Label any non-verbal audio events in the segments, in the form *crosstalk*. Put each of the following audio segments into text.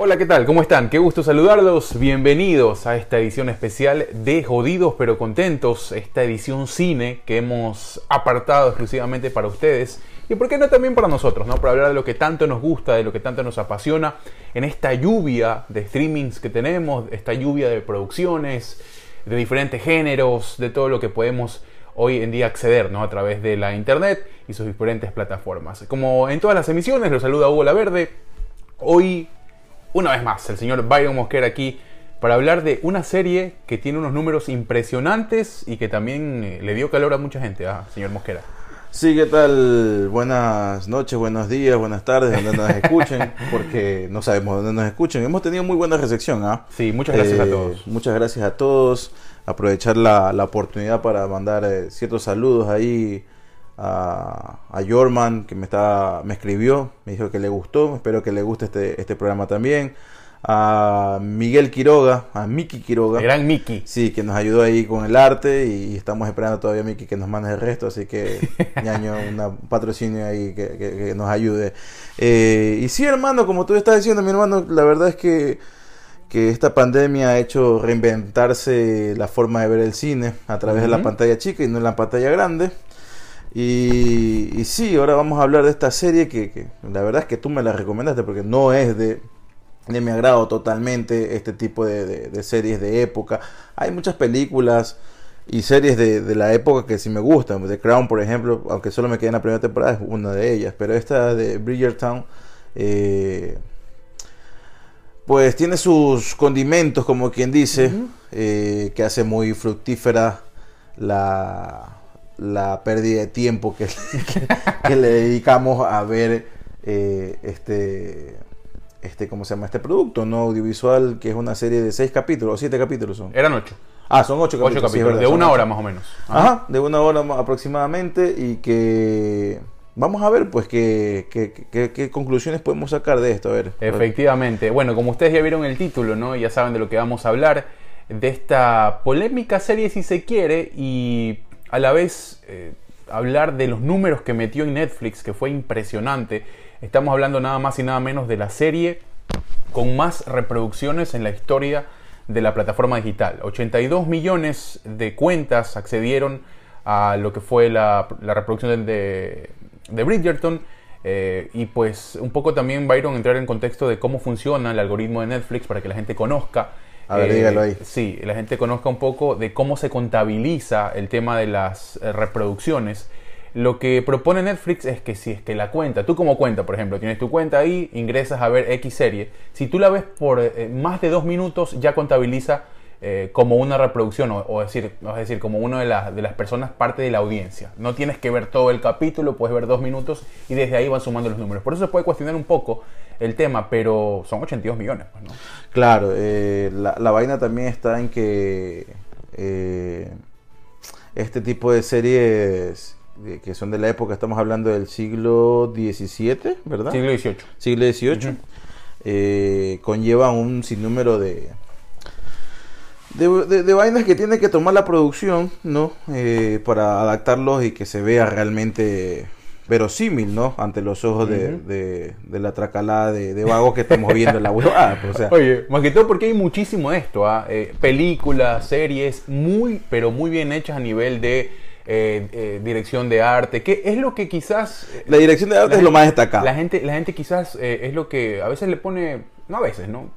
Hola, ¿qué tal? ¿Cómo están? Qué gusto saludarlos. Bienvenidos a esta edición especial de Jodidos pero Contentos, esta edición cine que hemos apartado exclusivamente para ustedes y por qué no también para nosotros, ¿no? Para hablar de lo que tanto nos gusta, de lo que tanto nos apasiona en esta lluvia de streamings que tenemos, esta lluvia de producciones, de diferentes géneros, de todo lo que podemos hoy en día acceder ¿no? a través de la internet y sus diferentes plataformas. Como en todas las emisiones, los saluda Hugo La Verde. Hoy una vez más, el señor Byron Mosquera aquí para hablar de una serie que tiene unos números impresionantes y que también eh, le dio calor a mucha gente, ¿ah, señor Mosquera. Sí, ¿qué tal? Buenas noches, buenos días, buenas tardes, donde nos escuchen, *laughs* porque no sabemos dónde nos escuchen. Hemos tenido muy buena recepción, ¿ah? Sí, muchas gracias a eh, todos. Muchas gracias a todos. Aprovechar la, la oportunidad para mandar eh, ciertos saludos ahí a, a Jorman, que me, está, me escribió, me dijo que le gustó, espero que le guste este, este programa también. A Miguel Quiroga, a Miki Quiroga. gran Miki. Sí, que nos ayudó ahí con el arte y estamos esperando todavía a Miki que nos mande el resto, así que *laughs* ñaño, un patrocinio ahí que, nos ayude. Eh, y sí, hermano, como tú estás diciendo, mi hermano, la verdad es que, que esta pandemia ha hecho reinventarse la forma de ver el cine a través de la pantalla chica y no en la pantalla grande. Y, sí, ahora vamos a hablar de esta serie que, la verdad es que tú me la recomendaste porque no es de, de mi agrado totalmente este tipo de, series de época. Hay muchas películas y series de, la época que sí me gustan. The Crown, por ejemplo, aunque solo me quedé en la primera temporada, es una de ellas. Pero esta de Bridgertown, eh, pues tiene sus condimentos, como quien dice, eh, que hace muy fructífera la la pérdida de tiempo *laughs* que, que, le dedicamos a ver eh, este, este, ¿cómo se llama? Este producto no audiovisual que es una serie de seis capítulos o siete capítulos son. Eran ocho. Ah, son ocho capítulos. de una hora más o menos. Ajá. de una hora aproximadamente y que vamos a ver pues qué, qué, qué, conclusiones podemos sacar de esto. A ver. Efectivamente. Bueno, como ustedes ya vieron el título, ¿no? Ya saben de lo que vamos a hablar. De esta polémica serie si se quiere y a la vez eh, hablar de los números que metió en Netflix, que fue impresionante. Estamos hablando nada más y nada menos de la serie con más reproducciones en la historia de la plataforma digital. 82 millones de cuentas accedieron a lo que fue la, reproducción de, Bridgerton. Eh, y pues un poco también Byron entrar en contexto de cómo funciona el algoritmo de Netflix para que la gente conozca a ver, dígalo ahí. Sí, la gente conozca un poco de cómo se contabiliza el tema de las eh, reproducciones. Lo que propone Netflix es que si es que la cuenta, tú como cuenta, por ejemplo, tienes tu cuenta ahí, ingresas a ver X serie, si tú la ves por eh, más de dos minutos, ya contabiliza eh, como una reproducción, o, decir, es decir, como una de, de las personas parte de la audiencia. No tienes que ver todo el capítulo, puedes ver dos minutos y desde ahí van sumando los números. Por eso se puede cuestionar un poco el tema, pero son 82 millones. Pues, ¿no? Claro, eh, la, vaina también está en que eh, este tipo de series que son de la época, estamos hablando del siglo XVII, ¿verdad? Siglo XVIII. Siglo XVIII. Eh, conllevan un sinnúmero de, de, vainas que tiene que tomar la producción, ¿no? para adaptarlos y que se vea realmente verosímil, ¿no? Ante los ojos de, la tracalada de, vagos que estamos viendo en la web. Pues, Oye, más que todo porque hay muchísimo de esto, ¿ah? Eh, películas, series, muy, pero muy bien hechas a nivel de eh, eh, dirección de arte, que es lo que quizás... La dirección de arte es lo más destacado. La gente, la gente quizás es lo que a veces le pone, no a veces, ¿no?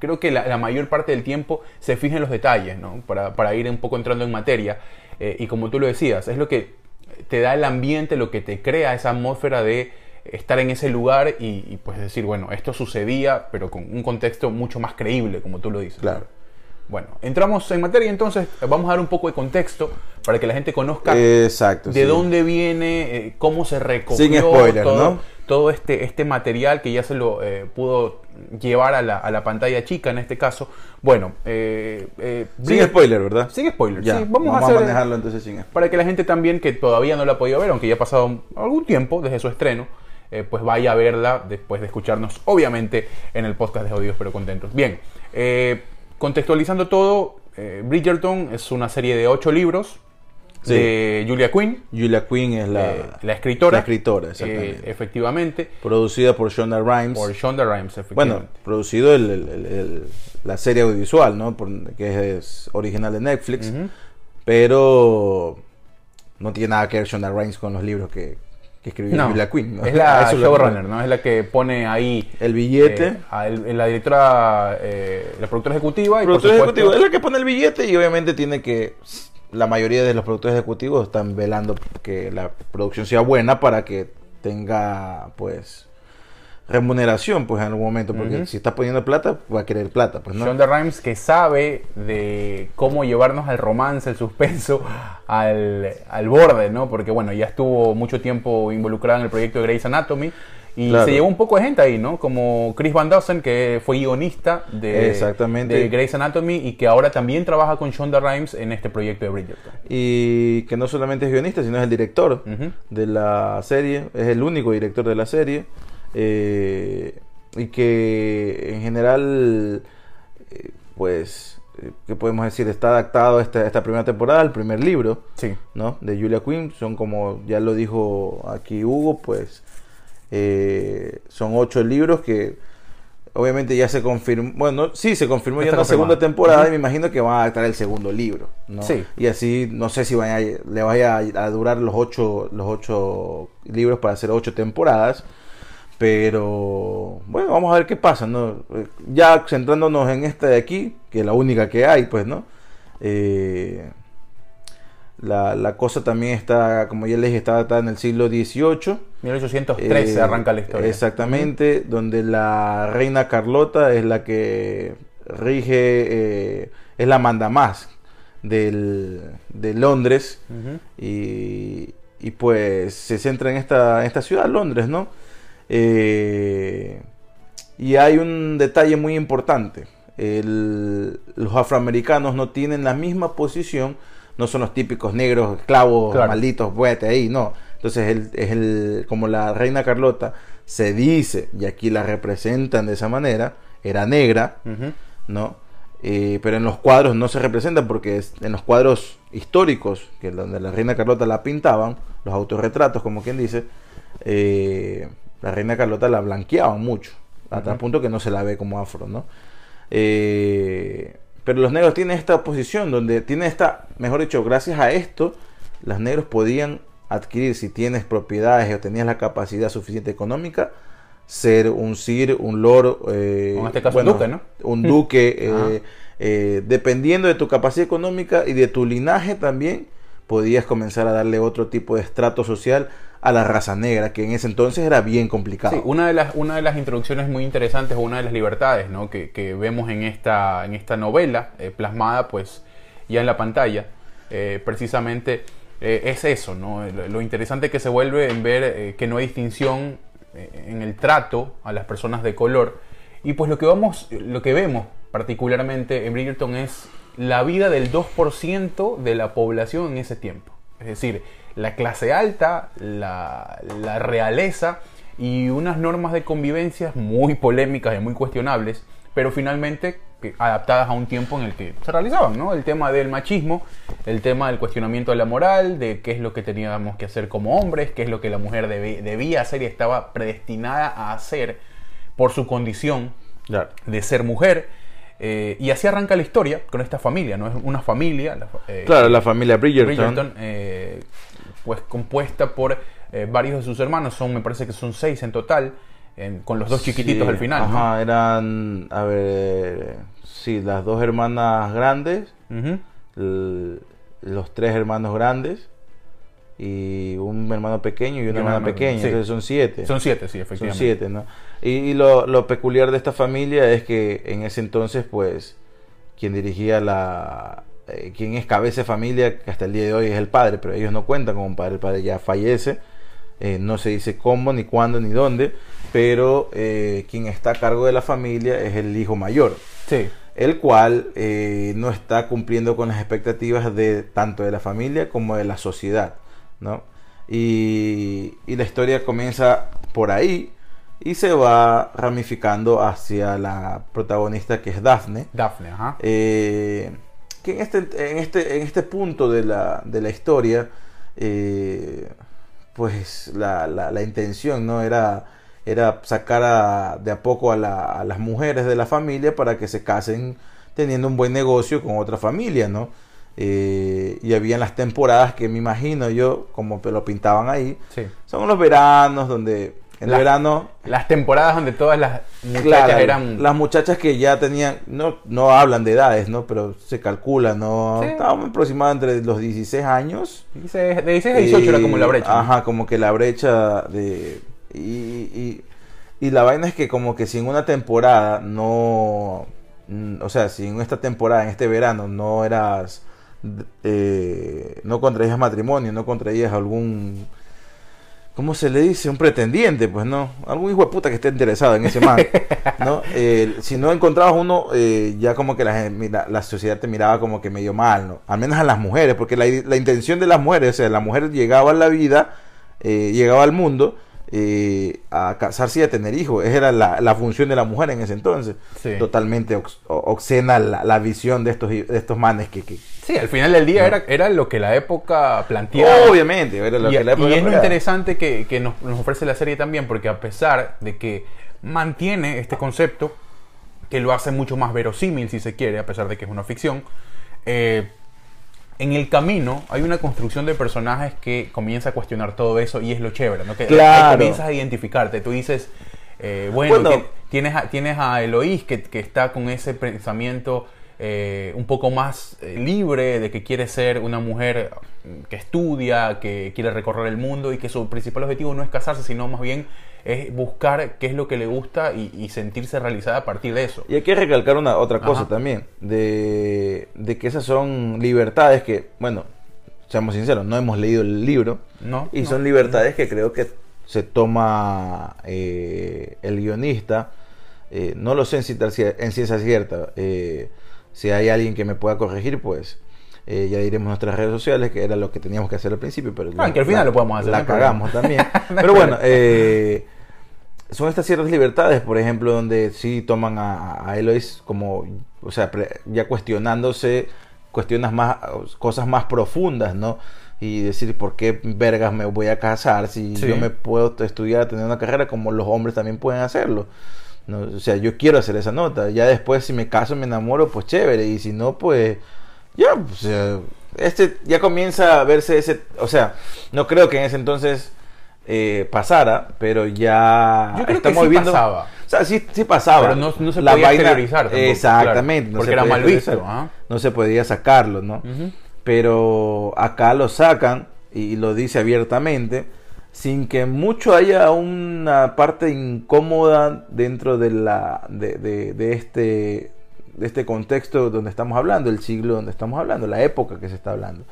creo que la, mayor parte del tiempo se fija en los detalles, ¿no? Para, para ir un poco entrando en materia. y como tú lo decías, es lo que te da el ambiente, lo que te crea esa atmósfera de estar en ese lugar y, pues decir, bueno, esto sucedía, pero con un contexto mucho más creíble, como tú lo dices. Claro. Bueno, entramos en materia entonces, vamos a dar un poco de contexto para que la gente conozca Exacto, de dónde viene, eh, cómo se recogió Sin spoiler, todo, ¿no? Todo este, este material que ya se lo eh, pudo llevar a la, a la, pantalla chica en este caso. Bueno, eh, eh sin spoiler, ¿verdad? Sin spoiler, sí, vamos, a, manejarlo entonces sin spoiler. Para que la gente también que todavía no la ha podido ver, aunque ya ha pasado algún tiempo desde su estreno, pues vaya a verla después de escucharnos, obviamente, en el podcast de Jodidos pero Contentos. Bien, contextualizando todo, Bridgerton es una serie de ocho libros Sí. de Julia Quinn, Julia Quinn es la, eh, la escritora. la escritora, eh, exactamente. efectivamente. Producida por Shonda Rhimes. Por Shonda Rhimes, bueno, efectivamente. producido el- el- el- el- la serie audiovisual, ¿no? Por- que es original de Netflix. Pero no tiene nada que ver Shonda Rhimes con los libros que, que escribió No, Julia Quinn. ¿no? es la *laughs* showrunner, ¿no? Es la que pone ahí El billete. eh, a el- la directora, eh, la productora ejecutiva y productor por supuesto, ejecutivo es la que pone el billete y obviamente tiene que la mayoría de los productores ejecutivos están velando que la producción sea buena para que tenga pues remuneración pues en algún momento porque si está poniendo plata va a querer plata pues no Shonda Rhimes que sabe de cómo llevarnos al romance, el suspenso, al, al borde, ¿no? Porque bueno, ya estuvo mucho tiempo involucrada en el proyecto de Grey's Anatomy y Claro. se llevó un poco de gente ahí, ¿no? Como Chris Van Dusen, que fue guionista de, Exactamente. de Grey's Anatomy y que ahora también trabaja con Shonda Rhimes en este proyecto de Bridgerton. y que no solamente es guionista sino es el director de la serie es el único director de la serie eh, y que en general eh, pues eh, qué podemos decir está adaptado a esta, esta primera temporada al primer libro Sí. ¿no? de Julia Quinn. Son como ya lo dijo aquí Hugo, pues eh, son ocho libros que obviamente ya se confirmó. Bueno, sí, se confirmó Ya ya la segunda temporada y me imagino que van a adaptar el segundo libro. ¿no? Sí. Y así, no sé si vaya, le vaya a durar los ocho, los ocho libros para hacer ocho temporadas. Pero bueno, vamos a ver qué pasa, ¿no? Ya centrándonos en esta de aquí, que es la única que hay, pues, ¿no? Eh, la, la cosa también está, como ya les dije, está en el siglo XVIII. 1813 Eh, arranca la historia. Exactamente, donde la reina Carlota es la que rige, eh, es la mandamás del, de Londres y, y pues se centra en esta, esta ciudad, Londres, ¿no? Eh, y hay un detalle muy importante. El- los afroamericanos no tienen la misma posición, no son los típicos negros, esclavos, Claro. malditos, buete ahí, no. Entonces, el- es el, como la reina Carlota se dice, y aquí la representan de esa manera, era negra. ¿no? Eh, pero en los cuadros no se representa porque es- en los cuadros históricos, que donde la reina Carlota la pintaban, los autorretratos, como quien dice, eh, la reina Carlota la blanqueaban mucho, hasta el Ujú. punto que no se la ve como afro, ¿no? Eh, pero los negros tienen esta posición donde tienen esta, mejor dicho, gracias a esto, los negros podían adquirir, si tienes propiedades o tenías la capacidad suficiente económica, ser un sir, un lord, eh, En este caso, un duque, ¿no? Un duque, *laughs* eh, eh, dependiendo de tu capacidad económica y de tu linaje también, podías comenzar a darle otro tipo de estrato social a la raza negra, que en ese entonces era bien complicado. Sí, una de las, una de las introducciones muy interesantes, una de las libertades que, que vemos en esta, en esta novela, eh, plasmada pues ya en la pantalla, eh, precisamente eh, es eso, ¿no? Lo, interesante que se vuelve en ver que no hay distinción en el trato a las personas de color. Y pues lo que, vamos, lo que vemos particularmente en Bridgerton es la vida del 2% de la población en ese tiempo. Es decir, la clase alta, la, la realeza y unas normas de convivencia muy polémicas y muy cuestionables, pero finalmente adaptadas a un tiempo en el que se realizaban, ¿no? El tema del machismo, el tema del cuestionamiento de la moral, de qué es lo que teníamos que hacer como hombres, qué es lo que la mujer debía hacer y estaba predestinada a hacer por su condición Claro. de ser mujer. eh, y así arranca la historia con esta familia, ¿no? Es una familia. la eh, Claro, la familia Bridgerton. Bridgerton, eh, pues compuesta por eh, varios de sus hermanos, son, me parece que son seis en total, con los dos chiquititos Sí, al final. ¿no? Ajá, eran, a ver, sí, las dos hermanas grandes, los tres hermanos grandes y un hermano pequeño y una Y hermana pequeña, sí. entonces son siete. Son siete, sí, Son efectivamente. siete, ¿no? Y, y lo, lo peculiar de esta familia es que en ese entonces, pues, quien dirigía la... eh, quien es cabeza de familia, que hasta el día de hoy es el padre, pero ellos no cuentan como un padre, el padre ya fallece, eh, no se dice cómo, ni cuándo, ni dónde, pero eh, quien está a cargo de la familia es el hijo mayor, Sí. el cual no está cumpliendo con las expectativas de tanto de la familia como de la sociedad, ¿no? Y, y la historia comienza por ahí y se va ramificando hacia la protagonista que es Daphne, Daphne, ajá. eh, que en este, en este, en este punto de la, de la historia, eh, pues la, la, la, intención no era, era sacar a, de a poco a, la, a, las mujeres de la familia para que se casen teniendo un buen negocio con otra familia, ¿no? Eh, y habían las temporadas que me imagino yo, como lo pintaban ahí, Sí. son los veranos donde en Las- el verano Las temporadas donde todas las muchachas Claro, eran... las muchachas que ya tenían, no, no hablan de edades, ¿no? Pero se calcula, ¿no? Sí. Estábamos aproximadamente entre los 16 años. Dice- De 16 a 18 era como la brecha. ¿no? Ajá, como que la brecha de... Y, y, y la vaina es que como que si en una temporada no... O sea, si en esta temporada, en este verano, no eras... eh, no contraías matrimonio, no contraías algún... ¿Cómo se le dice? Un pretendiente, pues no. Algún hijo de puta que esté interesado en ese man. ¿no? *laughs* Eh, si no encontrabas uno, eh, ya como que la, la sociedad te miraba como que medio mal, ¿no? Al menos a las mujeres, porque la, la intención de las mujeres, o sea, la mujer llegaba a la vida, eh, llegaba al mundo eh, a casarse y a tener hijos. Esa era la, la función de la mujer en ese entonces. Sí. Totalmente ox- o- obscena la, la visión de estos, de estos manes que... que Sí, al final del día era, era lo que la época planteaba. obviamente, era lo y, que la y época es lo interesante que, que nos, nos ofrece la serie también, porque a pesar de que mantiene este concepto, que lo hace mucho más verosímil, si se quiere, a pesar de que es una ficción, eh, en el camino hay una construcción de personajes que comienza a cuestionar todo eso y es lo chévere, ¿no? Que Claro. ahí comienzas a identificarte, tú dices, eh, bueno, Bueno. ti- tienes, a, tienes a Eloís que, que está con ese pensamiento eh, un poco más eh, libre de que quiere ser una mujer que estudia, que quiere recorrer el mundo y que su principal objetivo no es casarse, sino más bien es buscar qué es lo que le gusta y, y sentirse realizada a partir de eso. Y hay que recalcar una otra cosa Ajá. también, de, de que esas son libertades que, bueno, seamos sinceros, no hemos leído el libro, ¿No? y No. son libertades que creo que se toma eh, el guionista, eh, no lo sé en ciencia, en ciencia cierta, eh, si hay alguien que me pueda corregir, pues eh, ya diremos nuestras redes sociales, que era lo que teníamos que hacer al principio, pero Ah, que al final lo podemos hacer, no La problema. cagamos también. *laughs* No pero bueno, eh, son estas ciertas libertades, por ejemplo, donde sí toman a, a Eloís como, o sea, pre- ya cuestionándose, cuestionas más, cosas más profundas, ¿no? Y decir, ¿por qué vergas me voy a casar si Sí. yo me puedo estudiar, tener una carrera como los hombres también pueden hacerlo? ¿No? O sea, yo quiero hacer esa nota. Ya después, si me caso, me enamoro, pues chévere. Y si no, pues ya, este ya comienza a verse ese, o sea, no creo que en ese entonces eh, pasara, pero ya Yo creo que estamos sí viviendo. pasaba. O sea, sí, sí pasaba. Pero no- no se La podía vaina- tampoco, Exactamente. claro, no porque se era podía mal visto, ajá. No se podía sacarlo, ¿no? Pero acá lo sacan y lo dice abiertamente sin que mucho haya una parte incómoda dentro de la de, de- de este de este contexto donde estamos hablando, el siglo donde estamos hablando, la época que se está hablando.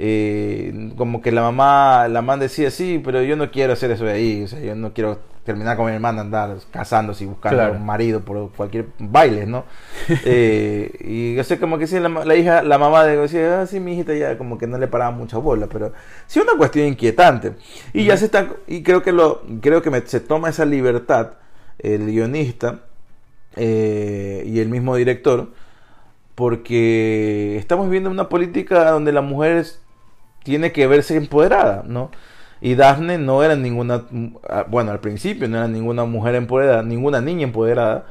Eh, como que la mamá, la mamá decía, sí, pero yo no quiero hacer eso de ahí, o sea, yo no quiero terminar con mi hermana, andar casándose y buscando Claro. un marido por cualquier baile, ¿no? *laughs* Eh, y yo sé como que sí, la, la hija, la mamá de decía, ah, sí, mi hijita ya como que no le paraba mucha bola, pero sí una cuestión inquietante. Y ya se está, y creo que lo, creo que me- se toma esa libertad el guionista eh, y el mismo director, porque estamos viendo una política donde la mujer es- tiene que verse empoderada, ¿no? Y Daphne no era ninguna, ah, bueno, al principio no era ninguna mujer empoderada, ninguna niña empoderada,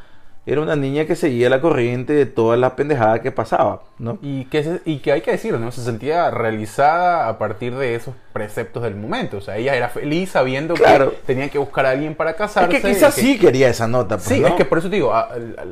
era una niña que seguía la corriente de toda la pendejada que pasaba, ¿no? Y que, se- y que hay que decirlo, ¿no? Se sentía realizada a partir de esos preceptos del momento. O sea, ella era feliz sabiendo Claro. que tenía que buscar a alguien para Es casarse. que quizás sí quería esa nota, pues, Sí, ¿no? es que por eso te digo, a-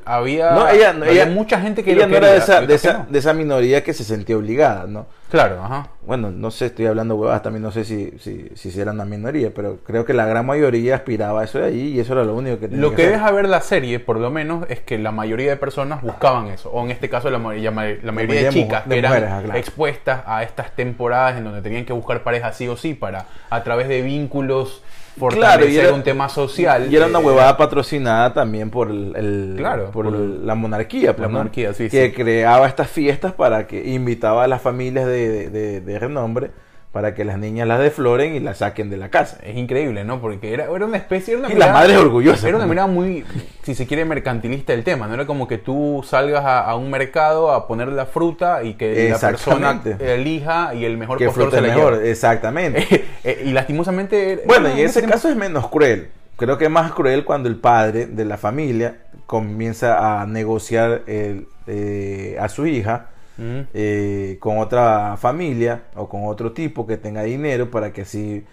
a- había, No, ella, no, había ella- mucha gente que ella lo no era quería, de esa, de, esa, no. de esa minoría que se sentía obligada, ¿no? Claro, ajá. Bueno, no sé, estoy hablando huevadas también, no sé si, si, si sí era una minoría, pero creo que la gran mayoría aspiraba a eso de ahí y eso era lo único que tenía Lo que hacer. deja ver la serie, por lo menos, es que la mayoría de personas buscaban eso. O en este caso, la, ma- la ma- la mayoría de mayoría chicas de que eran mujeres, claro. expuestas a estas temporadas en donde tenían que buscar pareja sí o sí para, a través de vínculos, fortalecer y era- un tema social. Y era una eh, huevada patrocinada también por el, Claro, por por el- la monarquía, pues, la ¿no? monarquía, sí, que sí. creaba estas fiestas para que invitaba a las familias de, de- de- de renombre para que las niñas las defloren y las saquen de la casa. Es increíble, ¿no? Porque era, era una especie... Era una Y la madre es orgullosa. Era una mirada muy, si se quiere, mercantilista del tema, ¿no? Era como que tú salgas a, a un mercado a poner la fruta y que la persona elija y el mejor postor se la mejor, lleva. exactamente. *laughs* Eh, y lastimosamente... Bueno, y un ese caso es menos cruel. Creo que es más cruel cuando el padre de la familia comienza a negociar el, eh, a su hija Eh, con otra familia o con otro tipo que tenga dinero para que así,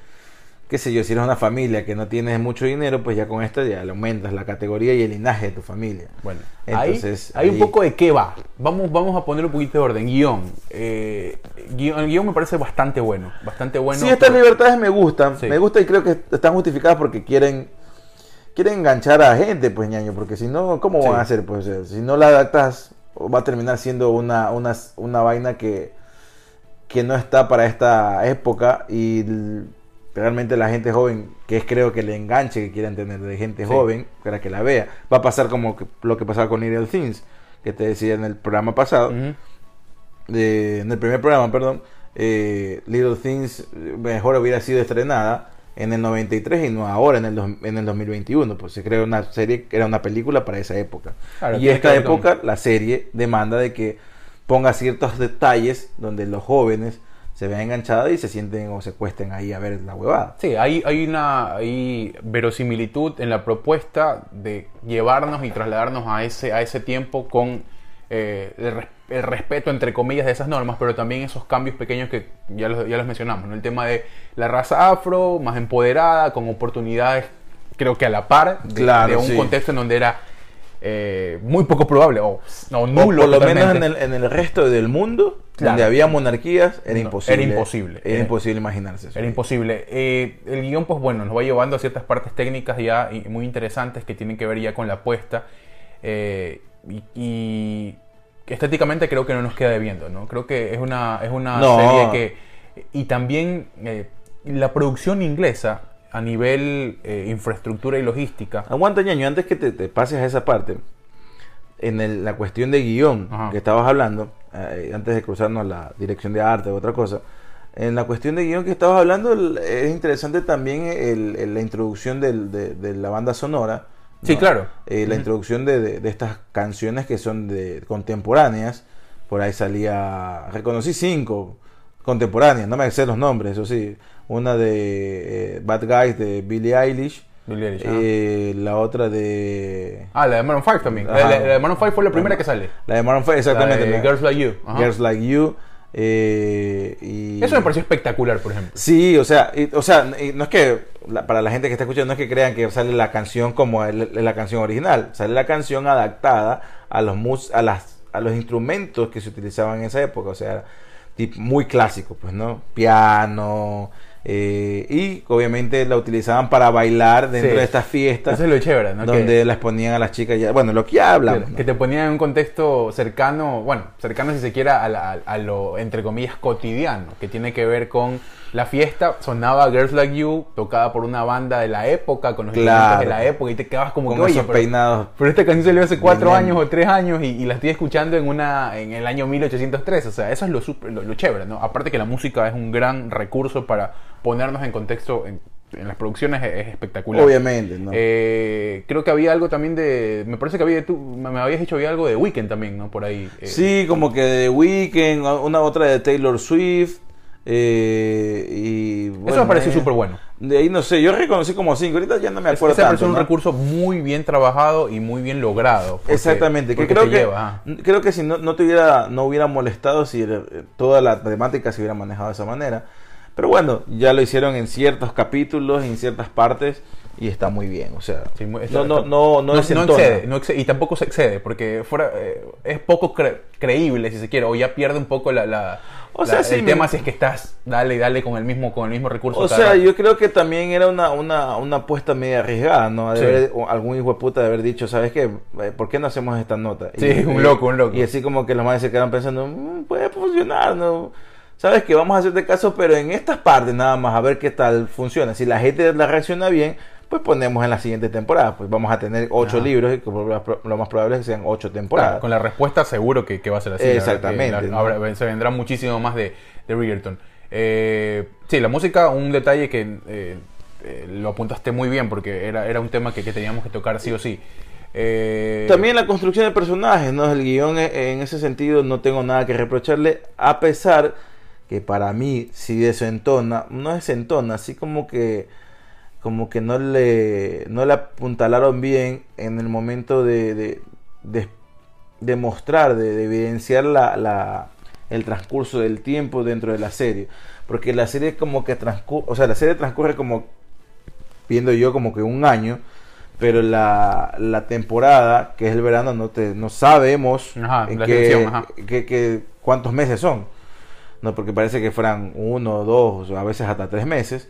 qué sé yo, si eres una familia que no tienes mucho dinero, pues ya con esto ya le aumentas la categoría y el linaje de tu familia. Bueno, Entonces, hay un poco de qué va. Vamos, vamos a poner un poquito de orden. Guión. Eh, guion. El guion me parece bastante bueno. Bastante bueno. sí, estas libertades me gustan, Sí. me gusta y creo que están justificadas porque quieren quieren enganchar a gente, pues ñaño, porque si no, ¿cómo Sí. van a hacer? Pues si no la adaptas, va a terminar siendo una, una, una vaina que, que no está para esta época y realmente la gente joven, que es creo que el enganche que quieren tener de gente Sí. joven, para que la vea, va a pasar como que- lo que pasaba con Little Things, que te decía en el programa pasado, de- en el primer programa, perdón, eh, Little Things eh, mejor hubiera sido estrenada en el 93 y no ahora en el, en el 2021, pues se creó una serie, era una película para esa época. Claro, y esta época, la serie demanda de que ponga ciertos detalles donde los jóvenes se vean enganchados y se sienten o se cuesten ahí a ver la huevada. Sí, hay, hay una hay verosimilitud en la propuesta de llevarnos y trasladarnos a ese, a ese tiempo con eh, el, res- el respeto, entre comillas, de esas normas, pero también esos cambios pequeños que ya los, ya los mencionamos. ¿no? El tema de la raza afro, más empoderada, con oportunidades, creo que a la par de, Claro, de un sí. contexto en donde era eh, muy poco probable, o no, O nulo. por lo menos en el, en el resto del mundo, Claro. donde había monarquías, era No, imposible. era imposible. Era Era- imposible imaginarse eso. Era imposible. Eh, el guion, pues bueno, nos va llevando a ciertas partes técnicas ya muy interesantes que tienen que ver ya con la apuesta. eh, y, y estéticamente creo que no nos queda debiendo, ¿no? Creo que es una, es una No. serie que... Y también eh, la producción inglesa a nivel eh, infraestructura y logística. Aguanta, ñaño, antes que te, te pases a esa parte, en el- la cuestión de guion Ajá. que estabas hablando, eh, antes de cruzarnos a la dirección de arte o otra cosa, en la cuestión de guion que estabas hablando, es interesante también el- el- la introducción del- de, de la banda sonora. ¿No? Sí, claro. Eh, la introducción de, de- de estas canciones que son de contemporáneas. Por ahí salía, reconocí cinco contemporáneas, no me sé los nombres, eso sí. Una de eh, Bad Guys de Billie Eilish. Billie Eilish. Eh, la otra de. Ah, la de Maroon 5 también. La, la- de Maroon 5 fue la primera que sale. La de Maroon 5, exactamente. La de la- Girls Like You. Ajá. Girls Like You. Eh, y... Eso me pareció espectacular, por ejemplo. Sí, o sea, y- o sea, y no es que la- para la gente que está escuchando no es que crean que sale la canción como el- la canción original, sale la canción adaptada a los mus, a las a los instrumentos que se utilizaban en esa época, o sea, muy clásico, pues, ¿no? Piano eh, y obviamente la utilizaban para bailar dentro Sí. de estas fiestas Eso es lo chévere, ¿no? donde Que- las ponían a las chicas ya, bueno, lo que ya hablamos. ¿no? Que te ponían en un contexto cercano, bueno, cercano si se quiera a, la- a lo, entre comillas, cotidiano, que tiene que ver con la fiesta, sonaba Girls Like You, tocada por una banda de la época, con los Claro. de la época, y te quedabas como con que, oye, esos pero, peinados pero esta canción salió hace cuatro Bien. años o tres años y, y la estoy escuchando en una en el año 1803, o sea, eso es lo, super- lo, lo chévere, ¿no? Aparte que la música es un gran recurso para ponernos en contexto, en, en las producciones es, es espectacular. obviamente, ¿no? Eh, creo que había algo también de. Me parece que había. Tú me me habías dicho había algo de Weekend también, ¿no? Por ahí. eh. Sí, como que de Weekend, una otra de Taylor Swift. Eh, y Eso bueno, me pareció eh, súper bueno. De ahí no sé, yo reconocí como cinco, ahorita ya no me acuerdo Ese tanto. un ¿no? recurso muy bien trabajado y muy bien logrado. porque- Exactamente, que porque creo que lleva, creo que si no, no te hubiera no hubiera molestado si eh, toda la temática se hubiera manejado de esa manera. Pero bueno, ya lo hicieron en ciertos capítulos, en ciertas partes y está muy bien, o sea, Sí, muy- no no no no, no, desentona. excede, no excede, y tampoco se excede, porque fuera eh, es poco cre- creíble, si se quiere, o ya pierde un poco la, la- O la- sea, sí, el me- tema si es que estás dale y dale con el mismo con el mismo recurso. O sea, rato. yo creo que también era una, una, una apuesta media arriesgada, ¿no? De Sí. haber- algún hijo de puta de haber dicho, ¿sabes qué? Eh, ¿Por qué no hacemos esta nota? Sí, Y- un y- loco, un loco. Y así como que los más se quedan pensando, "Mm, puede funcionar, ¿no? ¿Sabes qué? Vamos a hacerte caso, pero en estas partes nada más, a ver qué tal funciona. Si la gente la reacciona bien, pues ponemos en la siguiente temporada. Pues vamos a tener ocho Ajá. libros y lo más probable es que sean ocho temporadas. Claro, con la respuesta seguro que, que va a ser así. Exactamente, la- ¿no? se vendrá muchísimo más de, de. Eh, sí, la música, un detalle que eh, eh, lo apuntaste muy bien porque era, era un tema que, que teníamos que tocar sí o sí. Eh, También la construcción de personajes, ¿no? El guion eh, en ese sentido no tengo nada que reprocharle, a pesar que para mí sí desentona, no desentona, así como que como que no le no le apuntalaron bien en el momento de, de, de- de mostrar, de, de evidenciar la, la- el transcurso del tiempo dentro de la serie. Porque la serie como que transcurre, o sea, la serie transcurre como, viendo yo como que un año, pero la, la temporada, que es el verano, no te no sabemos Ajá, en qué- ajá. cuántos meses son. No, porque parece que fueran uno, dos, a veces hasta tres meses.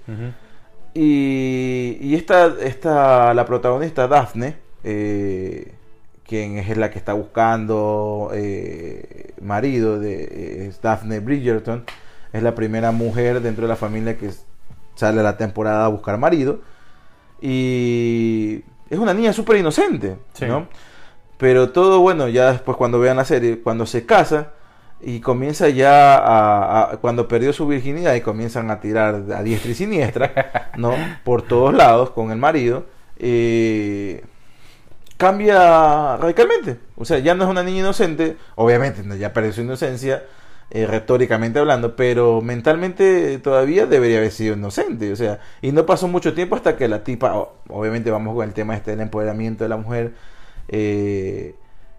Y, y esta, esta, la protagonista Daphne, eh, quien es la que está buscando eh, marido de es Daphne Bridgerton, es la primera mujer dentro de la familia que sale a la temporada a buscar marido. Y es una niña súper inocente, Sí. ¿no? Pero todo bueno, ya después cuando vean la serie, cuando se casa y comienza ya a, a- cuando perdió su virginidad y comienzan a tirar a diestra y siniestra, *laughs* ¿no? Por todos lados con el marido, eh, cambia radicalmente. O sea, ya no es una niña inocente, obviamente no, ya perdió su inocencia, eh, retóricamente hablando, pero mentalmente todavía debería haber sido inocente. O sea, y no pasó mucho tiempo hasta que la tipa, obviamente vamos con el tema este del empoderamiento de la mujer, eh,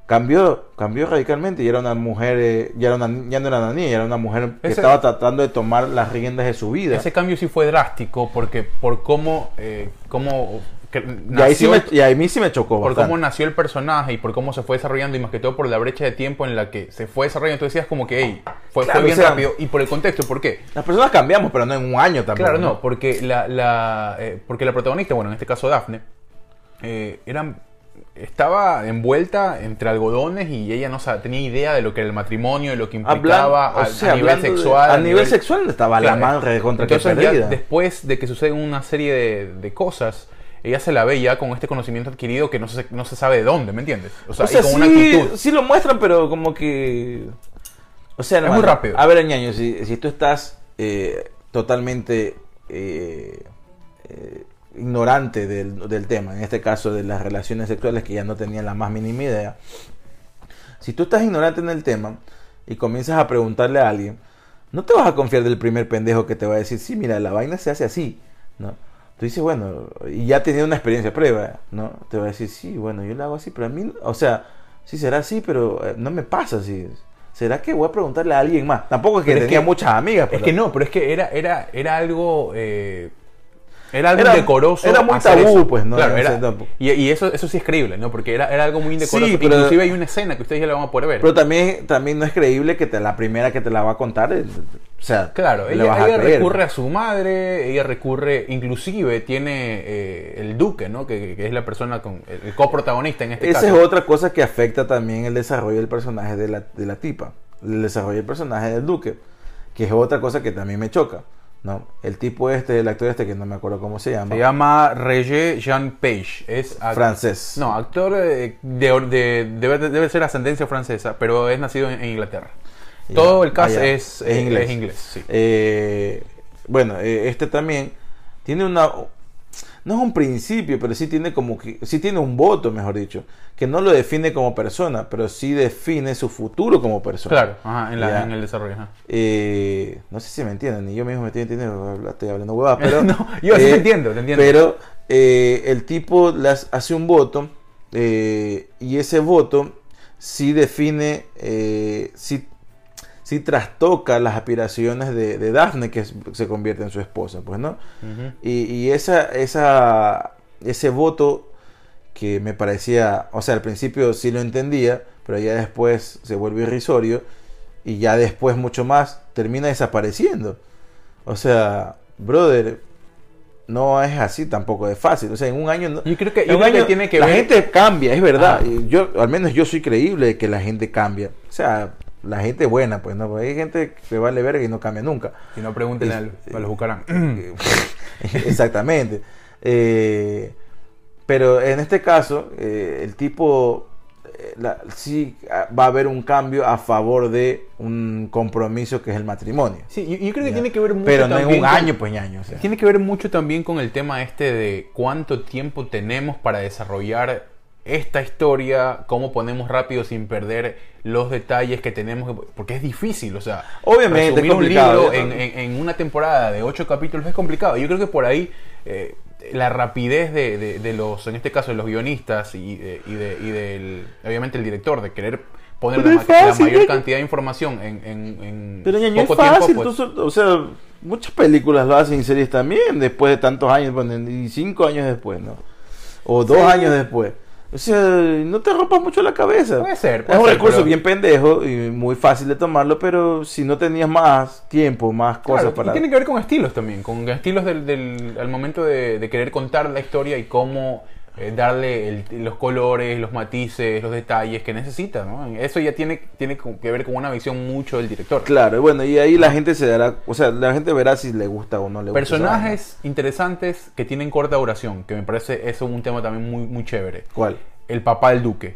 cambió, cambió radicalmente y era una mujer, eh, ya, era una, ya no era una niña, ya era una mujer que Ese- estaba tratando de tomar las riendas de su vida. Ese cambio sí fue drástico porque por cómo, eh, cómo que y, ahí sí nació- me, y a mí sí me chocó por bastante. cómo nació el personaje y por cómo se fue desarrollando y más que todo por la brecha de tiempo en la que se fue desarrollando. Tú decías como que, hey, fue, fue Claro, bien o sea- rápido. Y por el contexto, ¿por qué? Las personas cambiamos, pero no en un año tampoco. Claro, no, porque la, la, eh, porque la protagonista, bueno, en este caso Daphne, eh, era, estaba envuelta entre algodones y ella no tenía idea de lo que era el matrimonio, de lo que implicaba a, sea, a nivel de- sexual. a nivel sexual estaba la madre contra que Entonces ya perdida. después de que suceden una serie de, de cosas, ella se la ve ya con este conocimiento adquirido que no se, no se sabe de dónde, ¿me entiendes? O sea, O sea, y con una sí, actitud. sí lo muestran, pero como que... O sea, Es muy rápido. A ver, ñaño, si, si tú estás eh, totalmente eh, eh, ignorante del, del tema, en este caso de las relaciones sexuales que ya no tenían la más mínima idea, si tú estás ignorante en el tema y comienzas a preguntarle a alguien, no te vas a confiar del primer pendejo que te va a decir, sí, mira, la vaina se hace así, ¿no? Tú dices, bueno, y ya tenido una experiencia prueba, ¿no? Te va a decir, sí, bueno, yo lo hago así, pero a mí, o sea, sí será así, pero eh, no me pasa así. ¿Será que voy a preguntarle a alguien más? Tampoco es que Pero es tenía que- muchas amigas. Es pero- que no, pero es que era, era, era algo. eh, era algo Era- indecoroso. era muy hacer tabú, eso. pues, ¿no? Claro, era- y, y eso, eso sí es creíble, ¿no? Porque era, era algo muy indecoroso. Sí, pero- Inclusive hay una escena que ustedes ya la van a poder ver. Pero también, también no es creíble que te, la primera que te la va a contar, eh, o sea, Claro, ella, a recurre a su madre, ella recurre, inclusive tiene eh, el duque, ¿no? Que, que es la persona con el, coprotagonista en este Esa caso. es otra cosa que afecta también el desarrollo del personaje de la, de la tipa. El desarrollo del personaje del duque. Que es otra cosa que también me choca. ¿No? El tipo este, el actor este, que no me acuerdo cómo se llama. Se llama Roger Jean Page. Es Francés. No, actor eh, de, de- debe, debe ser ascendencia francesa, pero es nacido en, en Inglaterra. Todo el cast ah, ya. es, Es eh, inglés. es inglés, sí. Eh, bueno, eh, este también tiene una... No es un principio, pero sí tiene como que... Sí tiene un voto, mejor dicho. Que no lo define como persona, pero sí define su futuro como persona. Claro, ajá, en, la- en el desarrollo. ajá. Eh, no sé si me entienden, ni yo mismo me estoy entendiendo, estoy hablando huevadas, pero... *laughs* No, yo sí te entiendo, te entiendo. Pero eh, el tipo las hace un voto eh, y ese voto sí define, eh, sí, sí trastoca las aspiraciones de, de Daphne que es- se convierte en su esposa, pues, ¿no? Y, y esa, esa, ese voto que me parecía, o sea, al principio sí lo entendía, pero ya después se vuelve irrisorio y ya después mucho más termina desapareciendo. O sea, brother, no es así tampoco de fácil. O sea, en un año no. Yo creo que, yo que año tiene que la ver. gente cambia, es verdad. Ah. Yo, al menos yo soy creíble de que la gente cambia. O sea, la gente buena, pues no, hay gente que vale verga y no cambia nunca. Si no, pregúntenle al- a los Bucarán. Exactamente. Eh, pero en este caso, eh, el tipo eh, la- sí ah, va a haber un cambio a favor de un compromiso que es el matrimonio. Sí, yo, yo creo que Ya. tiene que ver mucho Pero no en un con- año, pues año. O sea. Tiene que ver mucho también con el tema este de cuánto tiempo tenemos para desarrollar esta historia, cómo ponemos rápido sin perder los detalles que tenemos, que- porque es difícil, o sea, Obviamente, resumir es complicado, un libro en, en- en una temporada de ocho capítulos es complicado. Yo creo que por ahí eh, la rapidez de, de- de los, en este caso, de los guionistas y, de- y, de- y del, obviamente, el director de querer poner la, mayor cantidad de información en, en- Pero ñaño, es poco fácil, tiempo, pues, tú sol- o sea, muchas películas lo hacen y series también, después de tantos años, y cinco años después, ¿no? O dos Sí. años después. O sea, no te rompas mucho la cabeza. Puede ser, Es puede un ser, recurso pero- bien pendejo y muy fácil de tomarlo, pero si no tenías más tiempo, más cosas Claro, y para... tiene que ver con estilos también, con estilos del, del- al momento de, de querer contar la historia y cómo eh, darle el- los colores, los matices, los detalles que necesita, ¿no? Eso ya tiene, tiene que ver con una visión mucho del director. Claro, y bueno, y ahí la gente se dará, o sea, la gente verá si le gusta o no le gusta. Personajes interesantes que tienen corta duración, que me parece eso un tema también muy, muy chévere. ¿Cuál? El papá del duque,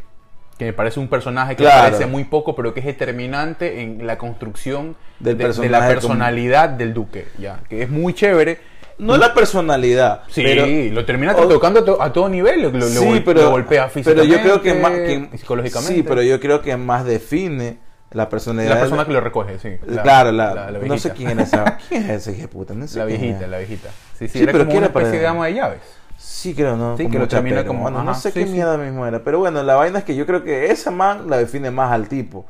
que me parece un personaje que Claro. parece muy poco, pero que es determinante en la construcción Del de- la como- personalidad del duque, ya, que es muy chévere. No la personalidad, Sí, pero... lo termina o- tocando a, to- a todo nivel, lo, lo- sí, lo pero, lo golpea pero físicamente, yo creo que más que, psicológicamente. Sí, pero yo creo que más define la personalidad. la persona que lo recoge, sí. La- claro, la, la- no sé quién era esa. *laughs* ¿Quién es ese hija de puta? No sé La viejita, era. la viejita. Sí, sí, Sí, era pero como ¿qué una especie de ama de llaves. Sí, creo, ¿no? Sí, Como que lo termina como- mano, No ajá, sé sí, qué sí. mierda mismo era. Pero bueno, la vaina es que yo creo que esa man la define más al tipo.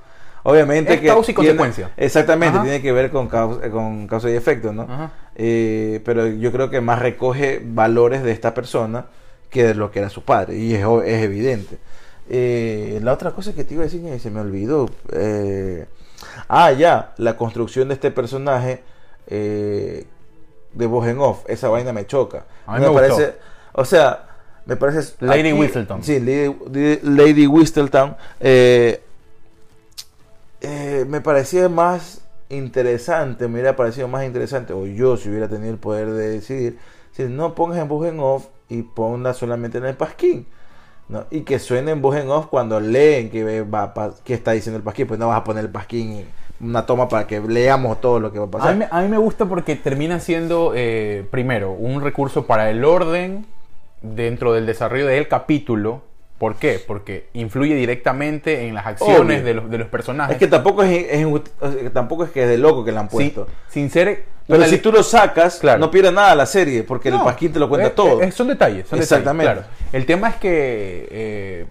Obviamente Es que. causa y tiene- consecuencia. Exactamente, Ajá. tiene que ver con causa, con causa y efecto, ¿no? Eh, pero yo creo que más recoge valores de esta persona que de lo que era su padre. Y es, evidente. Eh, la otra cosa que te iba a decir que se me olvidó. eh, ah, ya, la construcción de este personaje eh, de voz en off. Esa vaina me choca. A mí me parece. O sea, me parece. Lady Whistledown. Sí, Lady, Lady Whistledown. Eh, me parecía más interesante, me hubiera parecido más interesante, o yo si hubiera tenido el poder de decidir, si no pongas en voz en off y ponla solamente en el pasquín. ¿no? Y que suene en en off cuando leen que, va, que está diciendo el pasquín, pues no vas a poner el pasquín en una toma para que leamos todo lo que va a pasar. a mí me gusta porque termina siendo, eh, primero, un recurso para el orden dentro del desarrollo del capítulo. ¿Por qué? Porque influye directamente en las acciones de los, de los personajes. Es que tampoco es, tampoco es que es de loco que la han puesto. sin ser... Pero si tú lo sacas, Claro. no pierde nada la serie, porque el pasquín te lo cuenta todo. son detalles, son Exactamente. detalles, claro. El tema es que eh,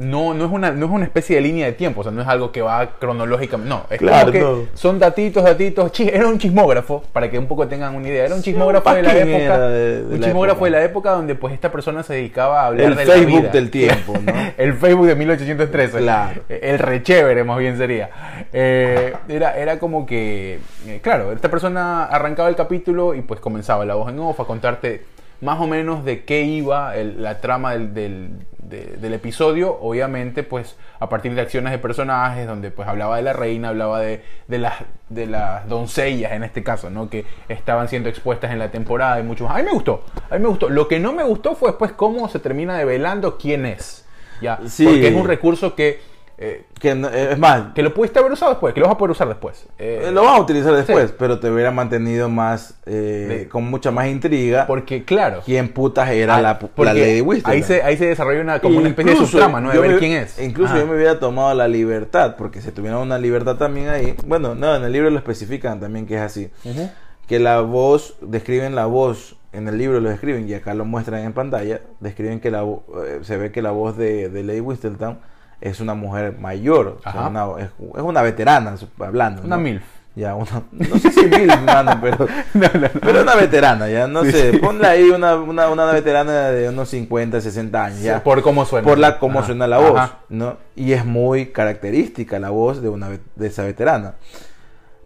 no, no, es una, no es una especie de línea de tiempo, o sea, no es algo que va cronológicamente. No, es Claro, como que no. son datitos, datitos. Era un chismógrafo, para que un poco tengan una idea. Era un chismógrafo de la época. era de- de un la chismógrafo época. de la época donde pues esta persona se dedicaba a hablar El de la Facebook vida. del tiempo, ¿no? *laughs* el Facebook de 1813. Claro. El rechévere, más bien sería. Eh, *laughs* era, era como que, eh, claro, esta persona arrancaba el capítulo y pues comenzaba la voz en off a contarte más o menos de qué iba el- la trama del, del- de- del episodio. Obviamente, pues a partir de acciones de personajes, donde pues hablaba de la reina, hablaba de, de las, de las doncellas en este caso, ¿no? Que estaban siendo expuestas en la temporada y mucho más. A mí me gustó, a mí me gustó. Lo que no me gustó fue después cómo se termina develando quién es. Ya, Sí. porque es un recurso que, eh, Que no- es más, que lo pudiste haber usado después, que lo vas a poder usar después. Eh, Eh, lo vas a utilizar después, sí. pero te hubiera mantenido más, eh, De- con mucha más intriga. porque, claro, ¿Quién putas era ah, la, la Lady Whistledown? ahí se, ahí se desarrolla una, como una especie de Incluso subtrama, ¿no? De ver me- quién es. Incluso yo me hubiera tomado la libertad, porque si tuviera una libertad también ahí. Bueno, no, en el libro lo especifican también que es así. Ujú. Que la voz, describen la voz, en el libro lo describen y acá lo muestran en pantalla. Describen que la eh, se ve que la voz de, de Lady Whistledown es una mujer mayor, o sea, Ajá. una- es, es una veterana hablando. Una ¿no? MILF. Ya, una, no sé si mil, *laughs* mano, pero, *laughs* pero una veterana, ya, no Sí, sé, sí. ponle ahí una, una, una veterana de unos 50, 60 años, ya, Por cómo suena. por la cómo Ajá. suena la voz, Ajá. ¿no? Y es muy característica la voz de, una, de esa veterana.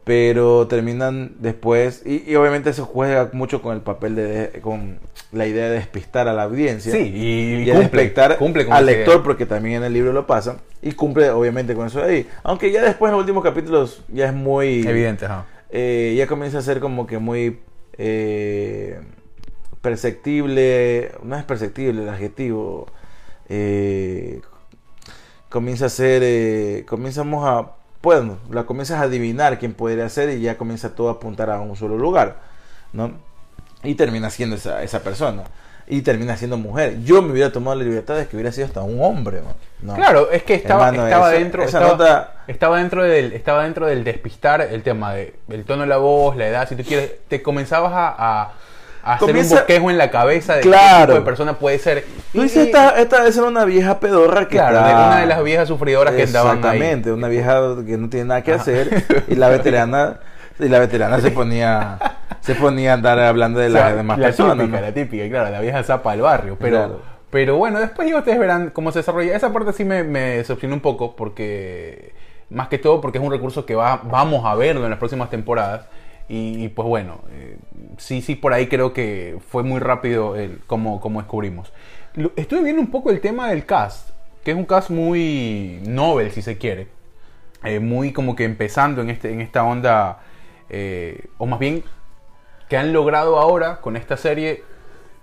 Pero terminan después, y, y obviamente eso juega mucho con el papel de, con la idea de despistar a la audiencia. Sí, y, Y, cumple, al idea. lector, porque también en el libro lo pasan, y cumple obviamente con eso de ahí. Aunque ya después en los últimos capítulos ya es muy... Evidente, ajá. eh, ya comienza a ser como que muy eh, perceptible, no es perceptible el adjetivo, eh, comienza a ser, eh, comenzamos a, bueno, la comienzas a adivinar quién podría ser y ya comienza todo a apuntar a un solo lugar, ¿no? Y termina siendo esa, esa persona. Y termina siendo mujer. Yo me hubiera tomado la libertad de que hubiera sido hasta un hombre. No. Claro, es que estaba, Hermano, estaba esa- dentro, esa estaba, nota- estaba dentro del, estaba dentro del despistar el tema de el tono de la voz, la edad, si tú quieres, te comenzabas a hacer Comienza- un bosquejo en la cabeza de qué Claro. tipo de persona puede ser. Tú dices, esta, esta debe ser una vieja pedorra que claro, está- de una de las viejas sufridoras que andaban ahí. Exactamente, una vieja que no tiene nada que hacer *laughs* y la veterana y la veterana se ponía se ponía a andar hablando de O las sea, demás la personas. típica, ¿no? la típica, claro, la vieja zapa del barrio. Pero, Claro. pero bueno, después ya ustedes verán cómo se desarrolla. Esa parte sí me, me decepcionó un poco porque, más que todo porque es un recurso que va, vamos a verlo en las próximas temporadas. Y, pues bueno, eh, sí, sí, por ahí creo que fue muy rápido el, como, como descubrimos. Lo- estuve viendo un poco el tema del cast, que es un cast muy novel, si se quiere. Eh, muy como que empezando en, este, en esta onda, eh, o más bien que han logrado ahora con esta serie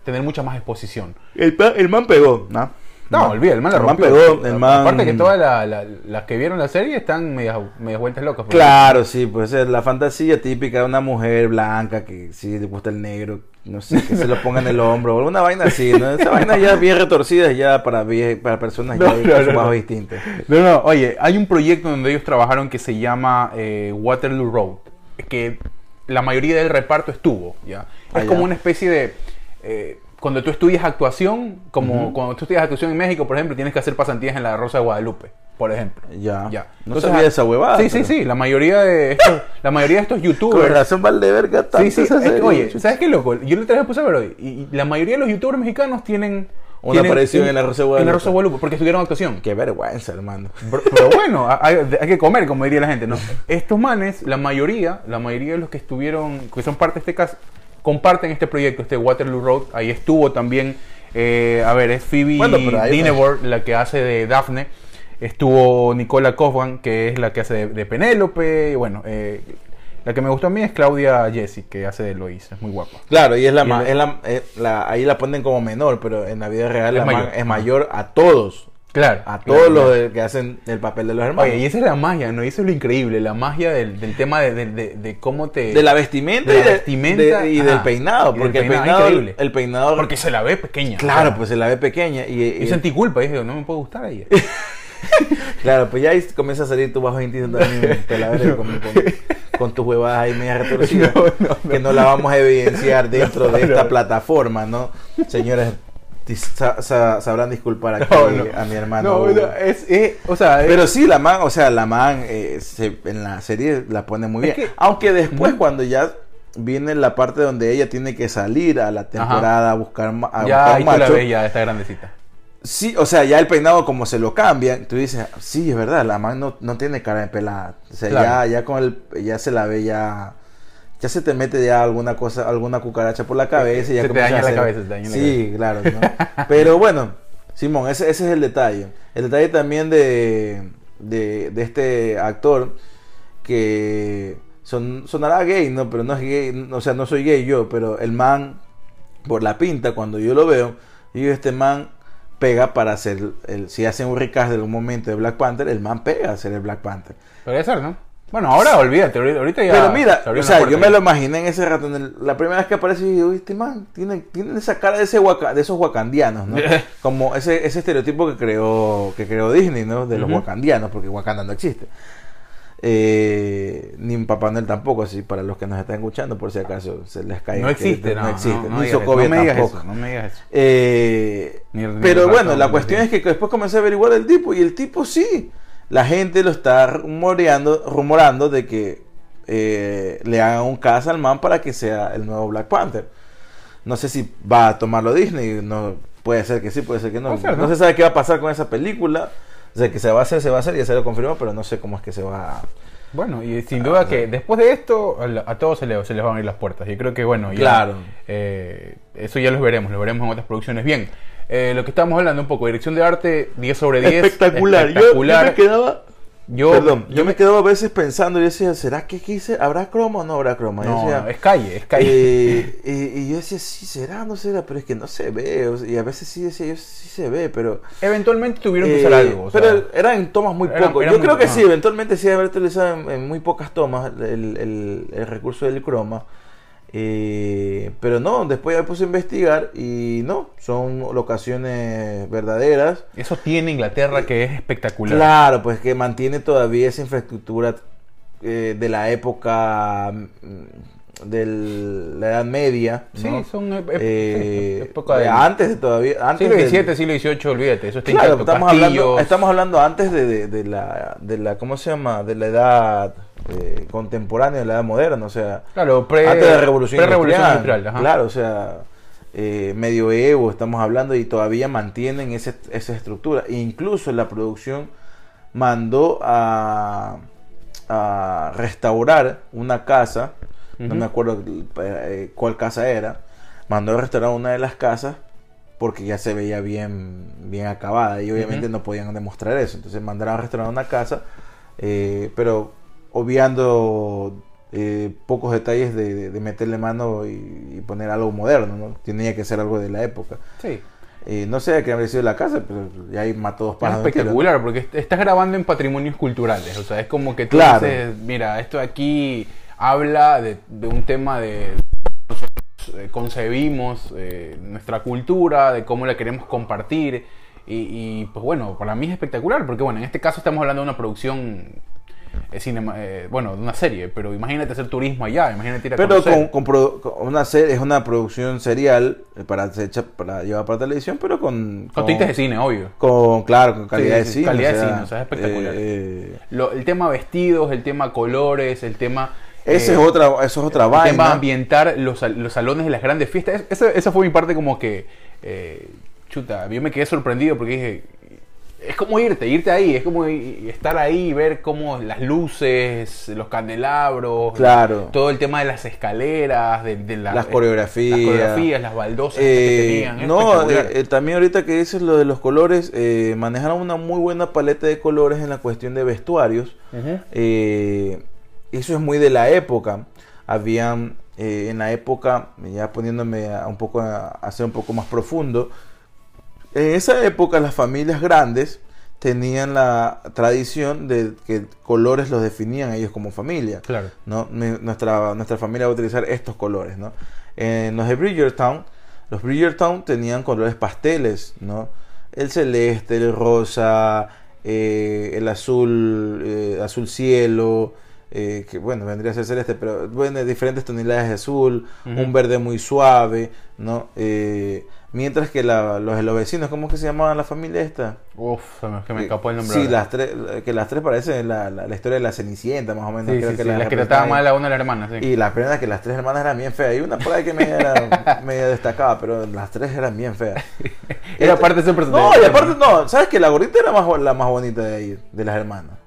tener mucha más exposición. El, el man pegó, ¿no? No, olvida, el man la el man pegó, el man- Aparte que todas la- la- las que vieron la serie están medias, medias vueltas locas. Claro, sí, pues es la fantasía típica de una mujer blanca que sí le gusta el negro, no sé, que se lo ponga en el hombro, o alguna vaina así, ¿no? Esa vaina ya bien retorcida ya para, para personas No, ya no, no, bajo no. No, no, oye, hay un proyecto donde ellos trabajaron que se llama eh, Waterloo Road, que la mayoría del reparto estuvo, ¿ya? Es Ah, como ya. una especie de... eh, cuando tú estudias actuación, como cuando tú estudias actuación en México, por ejemplo, tienes que hacer pasantías en la Rosa de Guadalupe, por ejemplo. Ya. Ya. No sabía de esa huevada. Sí, sí, pero- sí. La mayoría de estos, la mayoría de estos Con youtubers. razón Valdeverga Sí, sí. es oye. ¿sabes qué loco? Yo le traje puse a ver hoy. Y, y la mayoría de los youtubers mexicanos tienen. Una aparición en la Rosa de En la Guadalupe. Rosa de Guadalupe, porque estudiaron actuación. Qué vergüenza, hermano. Pero, pero bueno, hay, hay que comer, como diría la gente, ¿no? *laughs* Estos manes, la mayoría, la mayoría de los que estuvieron, que son parte de este caso, comparten este proyecto, este Waterloo Road. Ahí estuvo también, eh, a ver, es Phoebe Bueno, Dinevor, la que hace de Daphne. Estuvo Nicola Kaufman, que es la que hace de, de Penélope. Y bueno, eh, la que me gustó a mí es Claudia Jessie, que hace de Lois. Es muy guapa. Claro, y es la, Y el- es la- es la- ahí la ponen como menor, pero en la vida real Es la man mayor. es mayor a todos. Claro. A claro, todos los claro. que hacen el papel de los hermanos. Oye, y esa es la magia, ¿no? Y eso es lo increíble, la magia del, del tema de, de- de- de cómo te... de la vestimenta, de la y, vestimenta, del peinado, porque el peinado, peinado, increíble. el peinado, Porque se la ve pequeña. claro, pues se la ve pequeña y, y- Yo sentí culpa, dije, no me puede gustar a ella. *laughs* claro, pues ya ahí comienza a salir tu bajo instinto también, *laughs* con, con, con tus huevadas ahí medio retorcidas, No, *laughs* no, no. que no la vamos a evidenciar dentro de esta plataforma, ¿no? Señores, sa- sa- sabrán disculpar aquí *laughs* No, no. a mi hermano. No, es, es- o sea, es- Pero sí, la man, o sea, la man eh, se- en la serie la pone muy bien. que- Aunque después, cuando ya viene la parte donde ella tiene que salir a la temporada a buscar, a ya buscar ahí tú la macho. ves, ya está grandecita. Sí, o sea, ya el peinado como se lo cambian, tú dices, sí, es verdad, la man no, no tiene cara de pelada. O sea, Claro. ya, ya con el, ya se la ve ya, ya se te mete ya alguna cosa, alguna cucaracha por la cabeza y ya Se te daña a la hacer- cabeza, se daña la Sí, claro. ¿no? *laughs* Pero bueno, Simón, ese, ese es el detalle. El detalle también de, de, de este actor que son, sonará gay, ¿no? Pero no es gay, o sea, no soy gay yo, pero el man, por la pinta, cuando yo lo veo, yo este man pega para hacer, el, si hacen un recast de algún momento de Black Panther, el man pega a ser el Black Panther. Podría ser, ¿no? Bueno, ahora olvídate, ahorita ya. Pero mira, se o sea, yo me ahí. lo imaginé en ese rato, en el- la primera vez que aparece, y digo, este man tiene, tiene esa cara de ese waka- de esos wakandianos, ¿no? *laughs* Como ese, ese estereotipo que creó, que creó Disney, ¿no? De los Ujú. wakandianos, porque Wakanda no existe. Eh, ni Papá Noel tampoco, así para los que nos están escuchando, por si acaso se les cae. No que existe, no, no existe, no, no ni digas eso, Sokovia no me digas tampoco. eso, no me digas eso. Eh, Ni el- ni pero bueno, la cuestión es que después comencé a averiguar el tipo y el tipo sí. La gente lo está rumoreando, rumorando de que eh, le hagan un caso al man para que sea el nuevo Black Panther. No sé si va a tomarlo Disney, no puede ser que sí, puede ser que no. Ser, no ¿no? se sabe qué va a pasar con esa película. O sea, que se va a hacer, se va a hacer, ya se lo confirmó, pero no sé cómo es que se va a... Bueno, y sin duda que después de esto a, todos se, le- se les van a abrir las puertas. Yo creo que, bueno, ya, Claro. eh, eso ya lo veremos, lo veremos en otras producciones. Bien, eh, lo que estábamos hablando un poco, dirección de arte, 10 sobre 10. espectacular. Yo- Yo, espectacular. me quedaba, Yo, Perdón, yo me quedo a veces pensando y decía, ¿será que quise? ¿Habrá croma o no habrá croma? No, decía, es calle, es calle. eh, y, y yo decía, sí, será, no será, pero es que no se ve. y a veces sí decía, yo sí se ve, pero. Eventualmente tuvieron que eh, usar algo. o sea, pero eran tomas muy Eran- eran Yo muy- creo que ah. sí, eventualmente sí haber utilizado en, en muy pocas tomas el, el- el recurso del croma. Eh, pero no, después ya me puse a investigar y no, son locaciones verdaderas. eso tiene Inglaterra que es espectacular. Claro, pues que mantiene todavía esa infraestructura eh, de la época mm, de la Edad Media. Sí, ¿no? son ep- ep- Eh, sí, época de del- antes de todavía. Antes siglo del- XVII, siglo XVIII, olvídate, eso está Claro, intacto. estamos hablando, estamos hablando antes de, de- de la, de la, ¿cómo se llama? De la edad eh, contemporánea, de la edad moderna, o sea, Claro, pre, antes de la revolución, industrial. Claro, o sea, eh, medioevo estamos hablando y todavía mantienen ese- esa estructura. E incluso la producción mandó a, a restaurar una casa, no me acuerdo eh, cuál casa era, mandó a restaurar una de las casas porque ya se veía bien, bien acabada y obviamente no podían demostrar eso. Entonces mandaron a restaurar una casa, eh, pero obviando eh, pocos detalles de, meterle mano y, y poner algo moderno, ¿no? Tenía que ser algo de la época. Sí. Eh, no sé de qué habría sido la casa, pero ya ahí mató dos Es pájaros. tiro. espectacular porque est- estás grabando en patrimonios culturales. O sea, es como que tú Claro. dices, mira, esto aquí habla de, de un tema de nosotros eh, concebimos eh, nuestra cultura, de cómo la queremos compartir. Y, y, pues bueno, para mí es espectacular porque bueno, en este caso estamos hablando de una producción cinema, eh, bueno, de una serie, pero imagínate hacer turismo allá, imagínate ir a Pero con, con produ- con una serie, es una producción serial eh, para, hecha para llevar para televisión, pero con... con tintes de cine, obvio. con- claro, con calidad Sí, de cine. calidad de cine, o sea, es espectacular. eh, Lo- el tema vestidos, el tema colores, el tema... esa eh, es otra, eso es otra el tema vaina. ambientar los, los salones de las grandes fiestas. Es- Esa, esa fue mi parte como que... eh, chuta, yo me quedé sorprendido porque dije... Es como irte, irte ahí, es como estar ahí y ver cómo las luces, los candelabros, Claro. todo el tema de las escaleras, de, de la- Las eh, coreografías. las, coreografías, las baldosas Eh, que tenían. es no, eh, eh, también ahorita que dices lo de los colores, eh, manejaron una muy buena paleta de colores en la cuestión de vestuarios. Eh, eso es muy de la época. Habían eh, en la época, ya poniéndome a un poco a, a ser un poco más profundo, en esa época las familias grandes tenían la tradición de que colores los definían ellos como familia. Claro. ¿no? Nuestra, nuestra familia va a utilizar estos colores, ¿no? En los de Bridgertown, los Bridgertown tenían colores pasteles, ¿no? El celeste, el rosa, eh, el azul, eh, azul cielo, eh, que bueno, vendría a ser celeste, pero bueno, diferentes tonalidades de azul, un verde muy suave, ¿no? Mientras que la- los de los vecinos, ¿cómo es que se llamaban la familia esta? Uf, que me escapó el nombre. Sí, las tres, que las tres parecen la, la, la historia de la Cenicienta, más o menos. Sí, creo sí, que sí, las las que ahí. mal a una de las hermanas. sí. Y la primera que las tres hermanas eran bien feas. Y una por ahí que media era *laughs* media destacada, pero las tres eran bien feas. *laughs* Era parte de ese personaje. No, y aparte no, ¿sabes que La gordita era más, la más bonita de ahí, de las hermanas.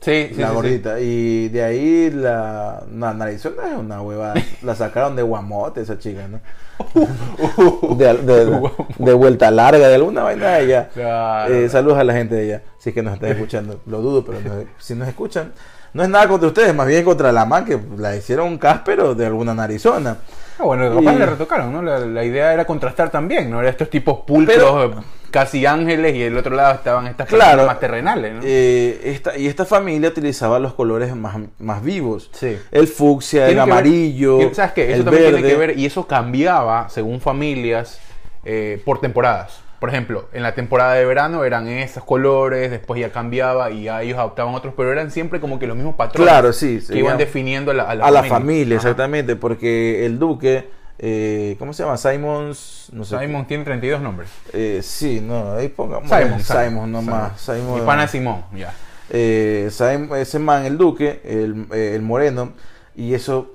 Sí, sí, la sí, sí. gordita. Y de ahí la, la narizona es una huevada. la sacaron de guamote esa chica, ¿no? *laughs* de, de- de vuelta larga, de alguna vaina de ella. Claro. Eh, saludos a la gente de allá, si es que nos están escuchando. Lo dudo, pero no- si nos escuchan, no es nada contra ustedes, más bien contra la man que la hicieron un cáspero de alguna narizona. Ah, bueno, capaz Y- le retocaron, ¿no? La, la idea era contrastar también, ¿no? Era estos tipos pulcros, casi ángeles, y del otro lado estaban estas Claro. más terrenales, ¿no? Eh, esta, y esta familia utilizaba los colores más, más vivos. Sí. El fucsia, el ver- amarillo, ¿Sabes qué? Eso el también verde. tiene que ver, y eso cambiaba según familias eh, por temporadas. Por ejemplo, en la temporada de verano eran esos colores, después ya cambiaba y ya ellos adoptaban otros, pero eran siempre como que los mismos patrones Claro, sí, que iban definiendo a la, a la a la familia. familia, Ajá. exactamente, porque el duque, eh, ¿cómo se llama? Simons, no sé. Simon tiene 32 nombres. Eh, sí, no, ahí pongamos Simon, Simon, Simon, nomás. Simon, Mi pana Simón, ya. eh, Simon- ese man, el duque, el, eh, el moreno, y eso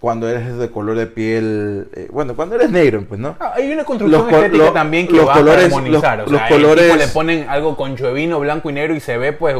cuando eres de color de piel, eh, bueno, cuando eres negro, pues, ¿no? Ah, hay una construcción Los estética lo- también que los va colores- a armonizar. los- o sea, los colores- le ponen algo con chuevino, blanco y negro y se ve, pues.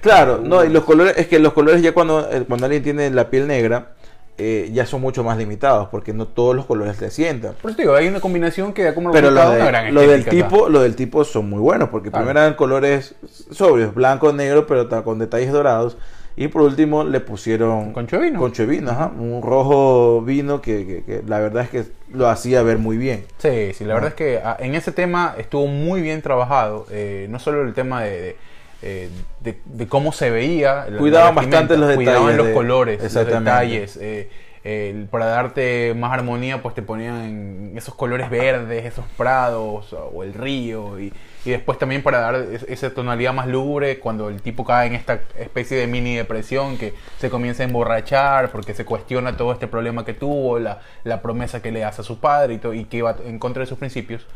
Claro, no, y los colores, es que los colores ya cuando, eh, cuando alguien tiene la piel negra, eh, ya son mucho más limitados porque no todos los colores le sientan. Por eso digo, hay una combinación que da como Pero lo, de- una gran lo del tipo, lo del tipo son muy buenos porque Claro. primero eran colores sobrios, blanco, negro, pero con detalles dorados. Y por último le pusieron Concho vino. concho de vino, ajá, un rojo vino que, que- que la verdad es que lo hacía ver muy bien. Sí, sí, la verdad es que ah, en ese tema estuvo muy bien trabajado. eh, no solo el tema de, de, eh, de- de cómo se veía. Cuidaban bastante los Cuidaban detalles los de- colores, los detalles. eh, el- para darte más armonía, pues te ponían esos colores verdes, esos prados o el río. Y, y después también para dar es- esa tonalidad más lúgubre cuando el tipo cae en esta especie de mini depresión que se comienza a emborrachar porque se cuestiona todo este problema que tuvo, la, la promesa que le hace a su padre y, to- y que iba en contra de sus principios.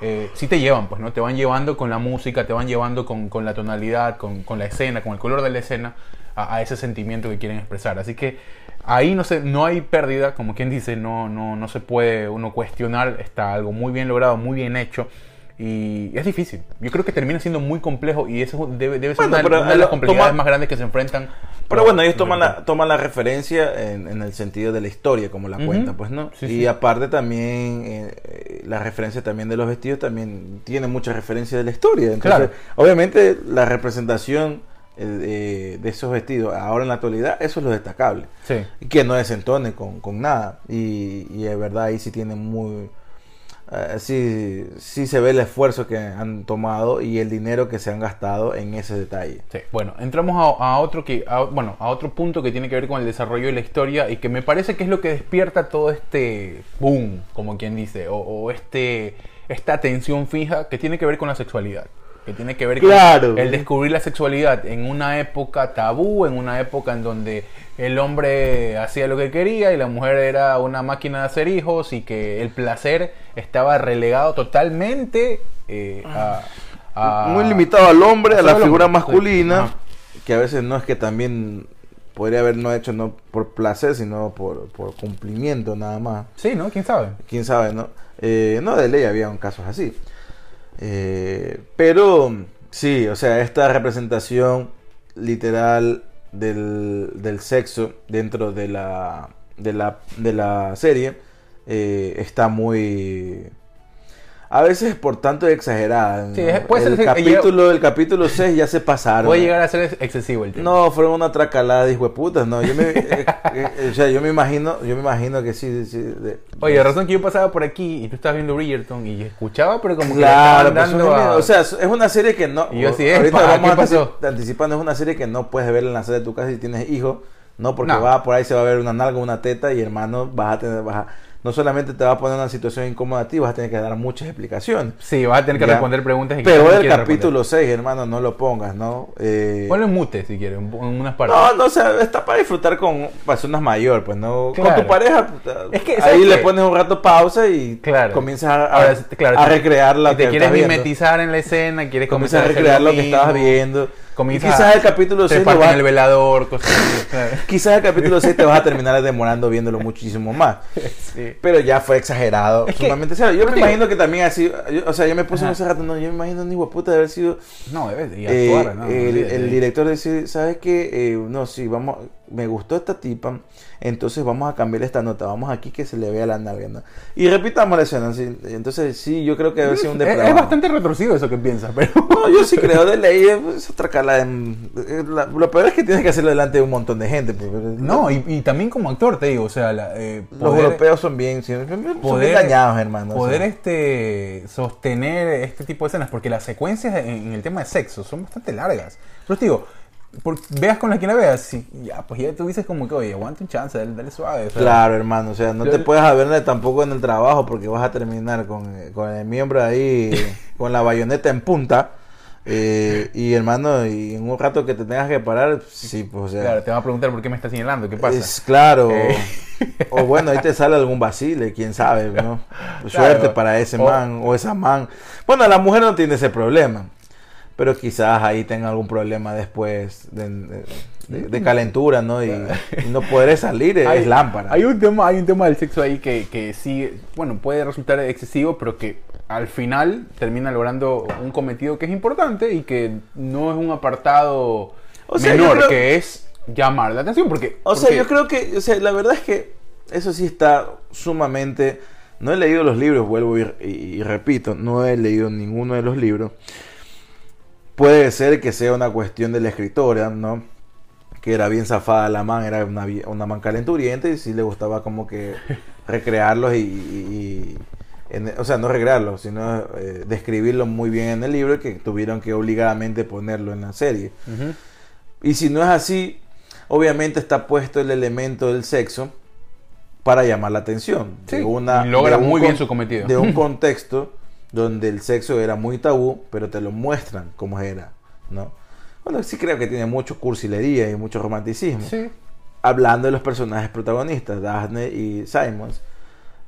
Eh, sí te llevan, pues, ¿no? Te van llevando con la música, te van llevando con, con la tonalidad, con, con la escena, con el color de la escena, a, a ese sentimiento que quieren expresar. Así que ahí no, se, no hay pérdida, como quien dice, no, no, no se puede uno cuestionar, está algo muy bien logrado, muy bien hecho. Y es difícil. Yo creo que termina siendo muy complejo y eso debe, debe ser Bueno, una, de las complejidades toma- más grandes que se enfrentan. Pero bueno, ellos los toman la, toman la referencia en, en el sentido de la historia, como la Ujú. cuenta, pues, ¿no? Sí, y sí. aparte también, eh, eh, la referencia también de los vestidos también tiene mucha referencia de la historia. Entonces, Claro. obviamente, la representación eh, de, de esos vestidos ahora en la actualidad, eso es lo destacable. Sí. Y que no desentone con, con nada. Y, y de verdad ahí sí tienen muy... eh, sí, sí se ve el esfuerzo que han tomado y el dinero que se han gastado en ese detalle. Sí, bueno, entramos a, a otro que, a- bueno, a otro punto que tiene que ver con el desarrollo de la historia y que me parece que es lo que despierta todo este boom, como quien dice, o, o este, esta atención fija que tiene que ver con la sexualidad, que tiene que ver Claro. con el descubrir la sexualidad en una época tabú, en una época en donde el hombre hacía lo que quería y la mujer era una máquina de hacer hijos y que el placer estaba relegado totalmente eh, a, a- muy limitado al hombre, a la figura hombre, masculina, que a veces no es que también podría haber no hecho no por placer, sino por, por cumplimiento nada más. Sí, ¿no? ¿Quién sabe? Quién sabe, ¿no? Eh, no, de ley había casos así. Eh, pero sí, o sea, esta representación literal del, del sexo dentro de la, de la, de la serie eh, está muy... A veces por tanto exagerada. Sí, puede ser el, que- capítulo, el capítulo 6 ya se pasaron. Puede llegar a ser excesivo el tema. No, fueron una tracalada de hijueputas, no. Yo me, *laughs* eh, eh, o sea, yo me imagino, yo me imagino que sí, sí, de- Oye, de razón que yo pasaba por aquí y tú estabas viendo Bridgerton y escuchaba, pero como que Claro, pues, dando a- o sea, es una serie que no. Y yo así, ahorita *laughs* "Epa, vamos ¿qué pasó?" antici- anticipando, es una serie que no puedes ver en la sala de tu casa si tienes hijos, no, porque No. va por ahí se va a ver una nalga, una teta y hermano, vas a tener, vas a- no solamente te va a poner en una situación incómoda a ti, vas a tener que dar muchas explicaciones. Sí, vas a tener que Ya. responder preguntas. que Pero el capítulo 6, hermano, no lo pongas, ¿no? Eh, responder. Ponlo en mute si quieres, en, unas partes. no, no, o sea, está para disfrutar con personas mayores, pues no con tu pareja. Es que, ahí ¿sabes le pones un rato pausa y Claro. comienzas a, a- Ahora, claro, a recrear la si te que quieres mimetizar en la escena, quieres Comienzas a recrear lo que estabas viendo. Y comienzas quizás el capítulo 6 treparte en el velador, cosas así, claro. *laughs* Quizás el capítulo 6 te vas a terminar demorando viéndolo muchísimo más. *laughs* Sí. Pero ya fue exagerado. Es que- sumamente exagerado. Yo me digo- imagino que también así. yo- o sea, yo me puse en ese rato. No, yo me imagino ni hueputa de haber sido. No, debes y eh, actuar, ¿no? el, Olvídate. el director decir, ¿sabes qué? Eh, no, sí, vamos. Me gustó esta tipa. Entonces vamos a cambiar esta nota. Vamos aquí que se le vea la nalga. ¿no? Y repitamos la escena. ¿sí? Entonces, sí, yo creo que debe ser un *laughs* es, depravado. es bastante retorcido eso que piensas, pero. *laughs* No, yo sí creo de ley, es otra cala. en- la- lo peor es que tienes que hacerlo delante de un montón de gente. pues, No, y, y también como actor, te digo, o sea, la, eh, los europeos son bien, son bien poder, dañados, hermano. o poder sea. este sostener este tipo de escenas, porque las secuencias en, en el tema de sexo son bastante largas. Pero te digo, veas con la que la veas, si, ya, pues ya tú dices como que, oye, aguanta un chance, dale, dale suave. o sea, Claro, hermano, o sea, no Yo- te puedes ver tampoco en el trabajo porque vas a terminar con, eh, con el miembro ahí, *laughs* con la bayoneta en punta. eh, y hermano, y en un rato que te tengas que parar, sí, pues, o sea, Claro, te van a preguntar por qué me estás señalando, ¿qué pasa? es claro. Eh. O bueno, ahí te sale algún vacile, quién sabe, ¿no? *laughs* Claro. Suerte para ese O- man o esa man. Bueno, la mujer no tiene ese problema, pero quizás ahí tenga algún problema después de, de- de- de calentura, ¿no? Y, y no poder salir es, hay, lámpara. Hay un tema, hay un tema del sexo ahí que, que sí, bueno, puede resultar excesivo, pero que al final termina logrando un cometido que es importante y que no es un apartado O sea, menor, creo- que es llamar la atención porque... O sea, porque- yo creo que, o sea, la verdad es que eso sí está sumamente... No he leído los libros, vuelvo y, y- y repito, no he leído ninguno de los libros. Puede ser que sea una cuestión de la escritora, ¿no? Que era bien zafada la man, era una, una man calenturienta y sí le gustaba como que *laughs* recrearlos y... y- y- en- o sea, no recrearlos, sino eh, describirlos muy bien en el libro y que tuvieron que obligadamente ponerlo en la serie. Y si no es así, obviamente está puesto el elemento del sexo para llamar la atención. Sí, de una, y logra de muy bien su cometido. De un *laughs* contexto donde el sexo era muy tabú, pero te lo muestran como era, ¿no? Bueno, sí creo que tiene mucho cursilería y mucho romanticismo. Sí. Hablando de los personajes protagonistas, Daphne y Simons.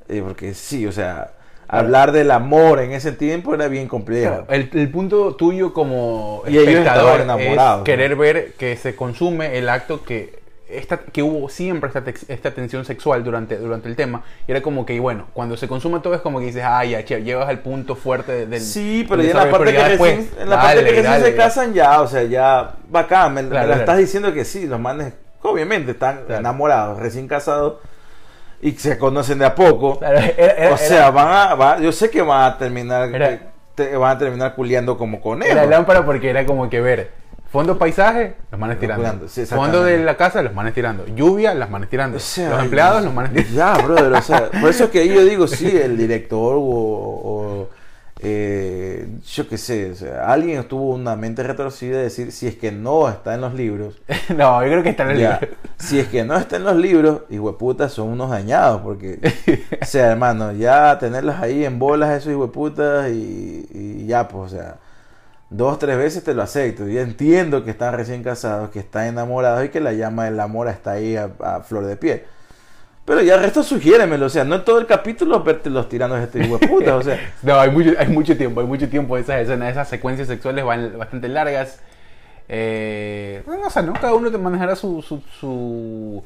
eh, porque sí, o sea, hablar del amor en ese tiempo era bien complejo. Claro, el, el punto tuyo como Y ellos espectador enamorados, es querer ver que se consume el acto que esta, que hubo siempre esta, esta tensión sexual durante, durante el tema y era como que bueno cuando se consume todo es como que dices ah ya che, llevas al punto fuerte de- del Sí, pero del ya en la parte que ya recién, después, en la parte dale, que recién dale, se ya. casan ya, o sea, ya bacán, me, me Claro, la claro. estás diciendo que sí, los manes obviamente están Claro. enamorados, recién casados y se conocen de a poco. Era- era- o sea, van a, va- yo sé que van a terminar Era- te- van a terminar culiando como conejos. era lámpara porque era como que ver fondo paisaje los manes tirando. sí, fondo de la casa los manes tirando. Lluvia las manes tirando. O sea, los empleados los manes tirando. Ya, brother, o sea, por eso es que yo digo, sí, el *laughs* director o, o, eh, yo qué sé, o sea, alguien tuvo una mente retorcida de decir, si es que no está en los libros, *laughs* no yo creo que está en el Ya, libro si es que no está en los libros, hueputas son unos dañados, porque, *laughs* o sea, hermano, ya tenerlas ahí en bolas esos hueputas y, y ya, pues, o sea, dos, tres veces te lo acepto. Yo entiendo que están recién casados, que están enamorados y que la llama del amor está ahí a, flor de piel. Pero ya el resto sugiéremelo, o sea, no en todo el capítulo verte los tirando a este hueputas, o sea, *laughs* No, hay mucho, hay mucho tiempo, hay mucho tiempo. Esas escenas, esas secuencias sexuales van bastante largas. Eh, no sé, ¿no? Cada uno te manejará su, su, su,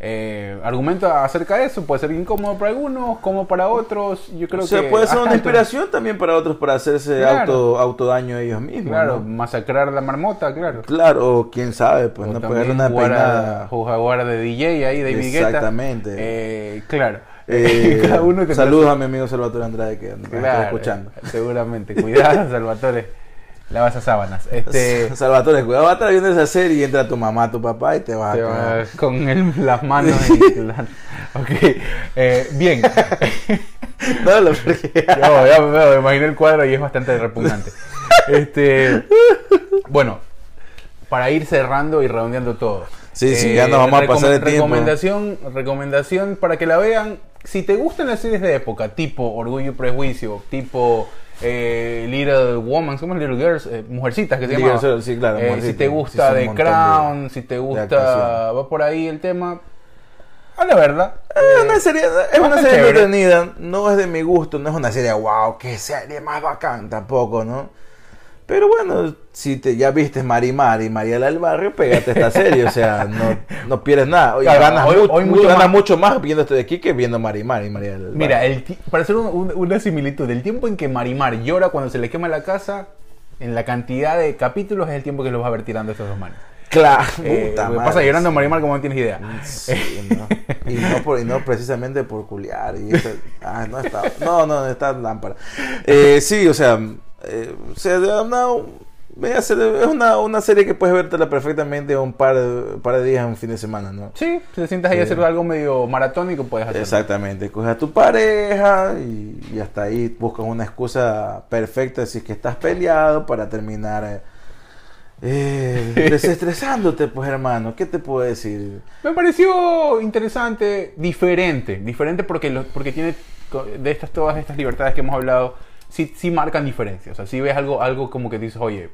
eh, argumento acerca de eso. Puede ser incómodo para algunos, como para otros. Yo creo o sea, que puede ser una inspiración también para otros para hacerse Claro. auto, autodaño a ellos mismos. Claro, ¿no? masacrar la marmota, claro. Claro, o quién sabe, pues O no también pegarle una jugar, peinada. a, jugar de DJ ahí, David Guetta. Exactamente. Eh, claro. Eh, *laughs* Cada uno tendrá saludos a mi amigo Salvatore Andrade que me está escuchando. Seguramente. Cuidado, *laughs* Salvatore. Lava esas sábanas. Este. *laughs* Salvatore, cuidado, va a estar viendo esa serie y entra tu mamá, tu papá y te va a Te cagar. va con el- las manos y la- Ok, eh, bien. *laughs* No, lo porque- *laughs* Yo ya me, me imaginé el cuadro y es bastante repugnante. Este, bueno, para ir cerrando y redondeando todo. Eh, Sí, sí, ya nos vamos a pasar tiempo. Recomendación, recomendación para que la vean. Si te gustan las series de época, tipo Orgullo y Prejuicio, tipo eh, Little Woman, ¿cómo es Little Girls? Eh, mujercitas que se llama. Sí, claro, Eh, si te gusta The de- Crown, si te gusta, va por ahí el tema. A la verdad. Es una serie, es una serie chévere. entretenida, no es de mi gusto, no es una serie wow, qué serie más bacán tampoco, ¿no? Pero bueno, si te ya viste Marimar y Mariela del Barrio, pégate esta serie, o sea, no, no pierdes nada. Claro, ganas, hoy- mucho, hoy mucho ganas más. mucho más viendo esto de aquí que viendo Marimar y Mariela del Mira, Barrio. el para hacer un- un- una similitud, el tiempo en que Marimar llora cuando se le quema la casa, en la cantidad de capítulos es el tiempo que los va a ver tirando estos dos manes. Claro, Eh, puta madre. pasa llorando Marimar como no tienes idea. Sí, no. Y, no por- y no precisamente por culiar. Y eso- ah, no, está, no, no, está lámpara. Eh, sí, o sea, eh, o sea, una, es una, una serie que puedes vértela perfectamente un par par de días un fin de semana, ¿no? Sí, si te sientas ahí a hacer algo medio maratónico, puedes hacerlo. Exactamente, coges a tu pareja y, y hasta ahí buscas una excusa perfecta si es que estás peleado para terminar eh, eh, *laughs* desestresándote, pues hermano, ¿qué te puedo decir? Me pareció interesante, diferente, diferente porque lo- porque tiene de estas todas estas libertades que hemos hablado, sí, sí marcan diferencias. O sea, si ves algo, algo como que dices, oye,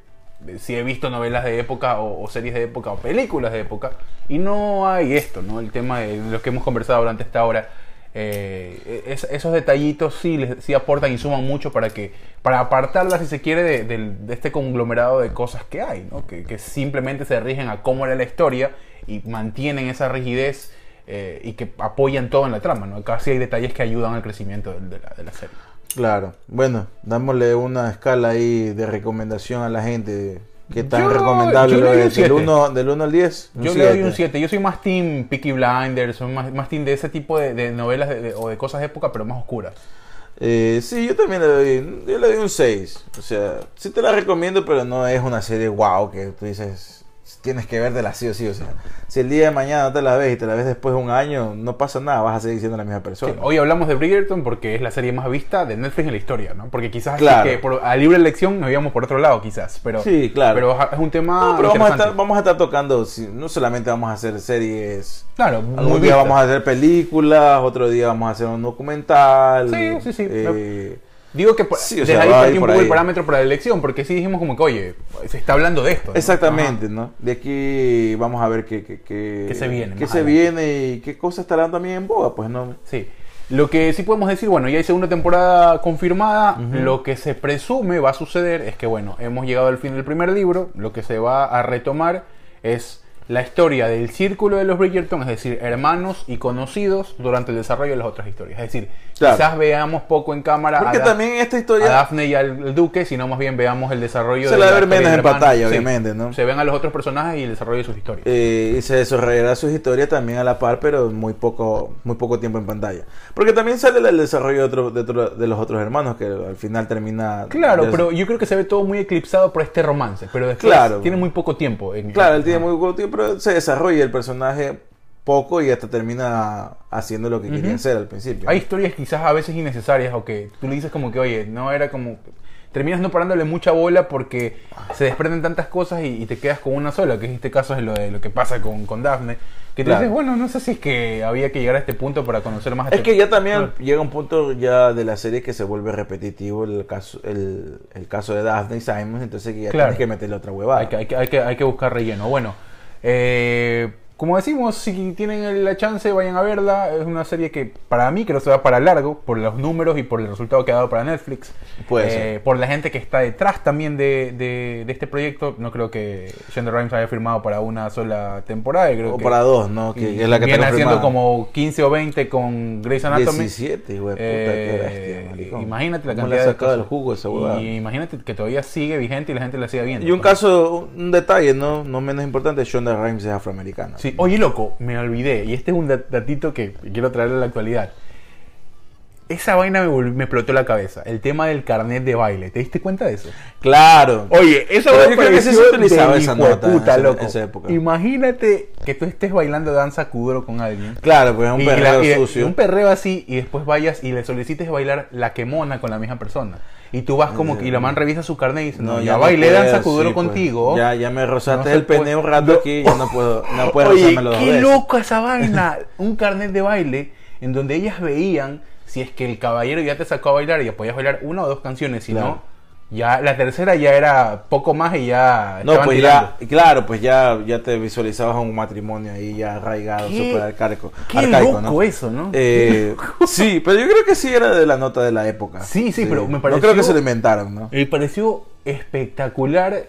si he visto novelas de época o, o series de época o películas de época y no hay esto, ¿no? El tema de lo que hemos conversado durante esta hora. eh, es- esos detallitos sí, les, sí aportan y suman mucho para que para apartarla si se quiere de, del- de este conglomerado de cosas que hay ¿no? que, que simplemente se rigen a cómo era la historia y mantienen esa rigidez eh, y que apoyan todo en la trama ¿no? sí hay detalles que ayudan al crecimiento de, de la, de la serie Claro, bueno, dámosle una escala ahí de recomendación a la gente ¿Qué tan Yo- recomendable yo lo es? Del siete. 1, del 1 al 10. un Yo le doy un siete. 7. Yo soy más team Peaky Blinders, soy más, más team de ese tipo de, de novelas de- de- o de cosas de época, pero más oscuras. Eh, sí, yo también le doy, yo le doy un 6. O sea, sí te la recomiendo, pero no es una serie wow que tú dices, tienes que verla sí o sí. O sea, si el día de mañana no te la ves y te la ves después de un año, no pasa nada, vas a seguir siendo la misma persona. Sí, hoy hablamos de Bridgerton porque es la serie más vista de Netflix en la historia, ¿no? Porque quizás Claro. que por, a libre elección nos íbamos por otro lado, quizás. Pero, Sí, claro. pero es un tema. No, pero vamos a, estar, vamos a estar tocando, no solamente vamos a hacer series, Claro, algún día vamos a hacer películas, otro día vamos a hacer un documental. Sí, sí, sí. eh, Digo que Sí, desde sea, ahí un poco el parámetro para la elección, porque sí dijimos como que, oye, se está hablando de esto. ¿no? Exactamente, ¿no? De aquí vamos a ver qué, qué, qué, ¿Qué se viene qué se adelante? viene y qué cosas estarán también en boga, pues no. Sí. Lo que sí podemos decir, bueno, ya hay segunda temporada confirmada. Lo que se presume va a suceder es que, bueno, hemos llegado al fin del primer libro. Lo que se va a retomar es la historia del círculo de los Bridgerton, es decir, hermanos y conocidos durante el desarrollo de las otras historias. Es decir, Claro. quizás veamos poco en cámara Porque a, también esta a historia Daphne y al duque, sino más bien veamos el desarrollo Se de la a ver menos en hermanos. pantalla, Sí. obviamente, ¿no? Se ven a los otros personajes y el desarrollo de sus historias. eh, y se desarrollará sus historias también a la par, pero muy poco, muy poco tiempo en pantalla. Porque también sale el desarrollo de, otro- de, otro- de los otros hermanos, que al final termina. Claro, pero yo creo que se ve todo muy eclipsado por este romance, pero después Claro. tiene muy poco tiempo. En, Claro, él tiene muy poco tiempo, pero se desarrolla el personaje poco y hasta termina haciendo lo que quería Ujú. hacer al principio. Hay historias quizás a veces innecesarias o que tú le dices como que, oye, no era como... Terminas no parándole mucha bola porque se desprenden tantas cosas y, y te quedas con una sola, que en este caso es lo de lo que pasa con, con Daphne. Que te Claro. dices, bueno, no sé si es que había que llegar a este punto para conocer más a Es este- que ya también Claro. llega un punto ya de la serie que se vuelve repetitivo el caso, el, el caso de Daphne y Simon, entonces que ya Claro. tienes que meterle otra huevada. Hay que, hay, que, hay, que, hay que buscar relleno. Bueno, eh, como decimos, si tienen la chance, vayan a verla. Es una serie que para mí creo que se va para largo, por los números y por el resultado que ha dado para Netflix. Puede Eh. Por la gente que está detrás también de, de- de este proyecto. No creo que Shonda Rhimes haya firmado para una sola temporada. Creo o que para dos, ¿no? Que, y es la que viene haciendo confirmada. como 15 o 20 con Grey's Anatomy. 17, güey, puta, Eh, qué bestia, imagínate la ¿Cómo cantidad de sacado el cosas. jugo esa huevada. Y imagínate que todavía sigue vigente y la gente la sigue viendo. Y un pues. caso, un detalle, ¿no? No menos importante, Shonda Rhimes es afroamericana. Sí, oye loco, me olvidé, y este es un dat- datito que quiero traer a la actualidad. Esa vaina me, explotó la cabeza, el tema del carnet de baile. ¿Te diste cuenta de eso? Claro. Oye, eso Pero yo creo que se utilizaba esa nota puta, esa- loco. esa época. Imagínate que tú estés bailando danza kuduro con alguien. Claro, pues es un y perreo la- sucio. Un perreo así y después vayas y le solicites bailar la quemona con la misma persona. Y tú vas como que, y la man revisa su carnet y dice, no, ya, no bailé puedo, danza kuduro sí, pues. contigo. Ya, ya me rozaste No el pene un rato No. aquí, ya no puedo, no *laughs* puedo Oye, qué loco esa vaina. *laughs* Un carnet de baile en donde ellas veían si es que el caballero ya te sacó a bailar y ya podías bailar una o dos canciones, si Claro. no, ya la tercera ya era poco más y ya No, pues tirando. ya, claro, pues ya, ya te visualizabas un matrimonio ahí ya arraigado, súper arcaico. Qué arcaico, loco ¿no? eso, ¿no? Eh, *laughs* sí, pero yo creo que sí era de la nota de la época. Sí, sí, pero me No pareció- creo que se lo inventaron, ¿no? Me pareció espectacular.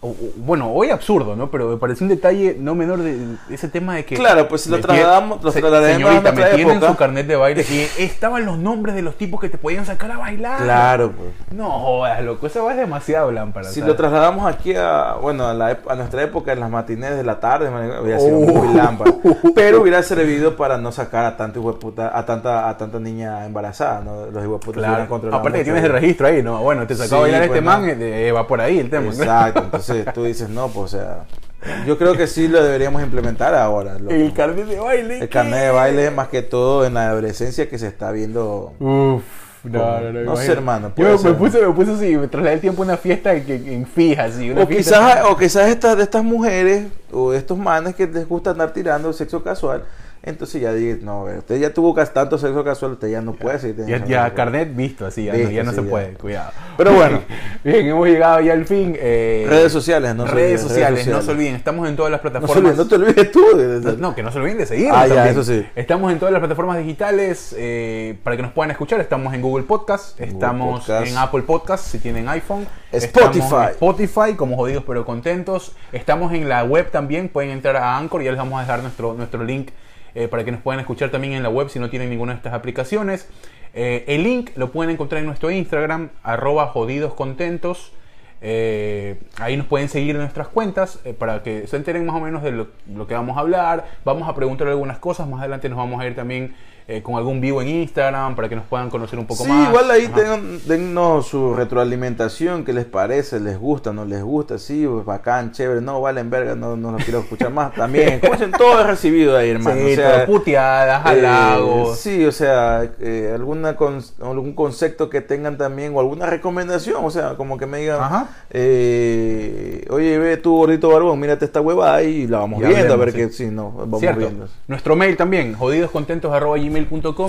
O- o- bueno, hoy absurdo, ¿no? Pero me pareció un detalle no menor de, de ese tema de que. Claro, pues si lo trasladamos- lo a Señorita, me nuestra tienen época. su carnet de baile y estaban los nombres de los tipos que te podían sacar a bailar. Claro, pues. No jodas, loco, esa va es demasiado lámpara. Si ¿sabes? lo trasladamos aquí a, bueno, a, la a nuestra época, en las matines de la tarde, hubiera sido Oh. muy lámpara. *laughs* Pero hubiera servido para no sacar a hijueputa, a tanta, a tanta niña embarazada, ¿no? Los hijueputas Claro. Aparte que tienes el registro ahí, ¿no? Bueno, te sacó Sí, a bailar este pues, man, eh, va por ahí el tema. Exacto, entonces tú dices, no, pues, o sea, yo creo que sí lo deberíamos implementar ahora. loco. El carnet de baile. El carnet de baile, más que todo en la adolescencia que se está viendo. Uf, no, no, no. no imagínate. sé, hermano, Yo me, ser. puse, me puse así, me trasladé el tiempo a una fiesta que, en fija, así. Una O fiesta- quizás, o quizás estas de estas mujeres o de estos manes que les gusta andar tirando sexo casual, entonces ya dices, no, usted ya tuvo tanto sexo casual, usted ya no puede seguir Ya, carnet visto, así, ya, no, no se puede, cuidado. Pero *laughs* bueno. Bien, hemos llegado ya al fin. eh, Redes sociales, no redes olviden, sociales, redes no se sociales. olviden, estamos en todas las No, plataformas. olviden, no te olvides tú. de- No, que no se olviden de seguirnos Ah, ya, eso sí. Estamos en todas las plataformas digitales eh, para que nos puedan escuchar. Estamos en Google Podcast, estamos Podcast. en Apple Podcast si tienen iPhone. Spotify. Estamos en Spotify, como jodidos pero contentos. Estamos en la web también, pueden entrar a Anchor, ya les vamos a dejar nuestro, nuestro link eh, para que nos puedan escuchar también en la web si no tienen ninguna de estas aplicaciones. Eh, el link lo pueden encontrar en nuestro Instagram, arroba jodidoscontentos. Eh, ahí nos pueden seguir nuestras cuentas para que se enteren más o menos de lo, lo que vamos a hablar. Vamos a preguntar algunas cosas. Más adelante nos vamos a ir también eh, con algún vivo en Instagram para que nos puedan conocer un poco Sí, más. igual ahí tengan- dennos su retroalimentación, qué les parece, les gusta, no les gusta, sí, bacán, chévere, no, valen verga, no, no los quiero escuchar más, también, *laughs* escuchen, todo es recibido ahí, hermano, Sí, o sea, puteadas, eh, halagos. sí, o sea, eh, alguna con- algún concepto que tengan también o alguna recomendación, o sea, como que me digan, Ajá. eh, oye, ve tú gordito barbón, mírate esta hueva y la vamos viendo, a ver sí. que sí, no, vamos Cierto. viendo. Nuestro mail también,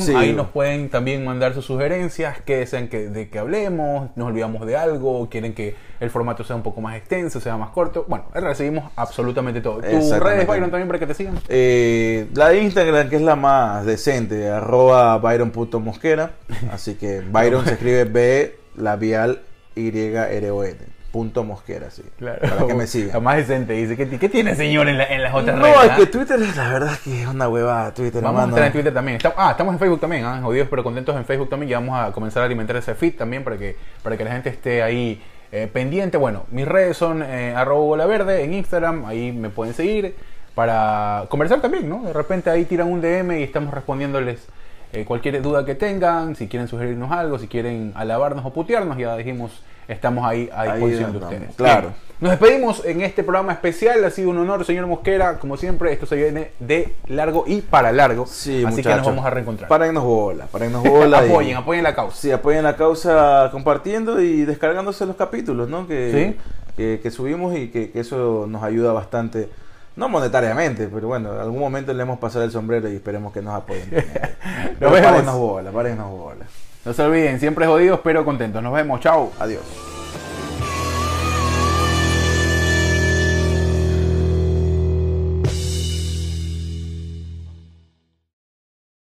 Sí. Ahí nos pueden también mandar sus sugerencias, que desean que, de que hablemos, nos olvidamos de algo, quieren que el formato sea un poco más extenso, sea más corto. Bueno, recibimos absolutamente todo. ¿Tus redes, Byron, también para que te sigan? Eh, la de Instagram, que es la más decente, arroba Byron.mosquera. Así que Byron *laughs* se escribe B labial Y R O N. Punto Mosquera, sí. Para que me *laughs* La sigan. más decente dice, ¿qué, qué tiene señor en, la- en las otras No, redes? es ah? que Twitter, la verdad es que es una hueva Twitter, Vamos a hermano. estar en Twitter también. Está- ah, estamos en Facebook también, ¿ah? jodidos pero contentos en Facebook también. Ya vamos a comenzar a alimentar ese feed también para que, para que la gente esté ahí eh, pendiente. Bueno, mis redes son eh, arroba verde en Instagram, ahí me pueden seguir para conversar también, ¿no? De repente ahí tiran un DM y estamos respondiéndoles eh, cualquier duda que tengan, si quieren sugerirnos algo, si quieren alabarnos o putearnos, ya dijimos, estamos ahí a Ahí disposición de andamos, ustedes. claro. Bien, Nos despedimos en este programa especial, ha sido un honor, señor Mosquera, como siempre, esto se viene de largo y para largo, Sí, así que nos vamos a reencontrar. Párennos bola, párennos bola. *laughs* y- apoyen, apoyen la causa. Sí, apoyen la causa compartiendo y descargándose los capítulos, ¿no? Que, Sí. que, que subimos y que, que eso nos ayuda bastante. No monetariamente, pero bueno, en algún momento le hemos pasado el sombrero y esperemos que nos apoyen. *laughs* Pero vemos. párennos bola, párennos bola. No se olviden, siempre jodidos pero contentos. Nos vemos, chao. Adiós.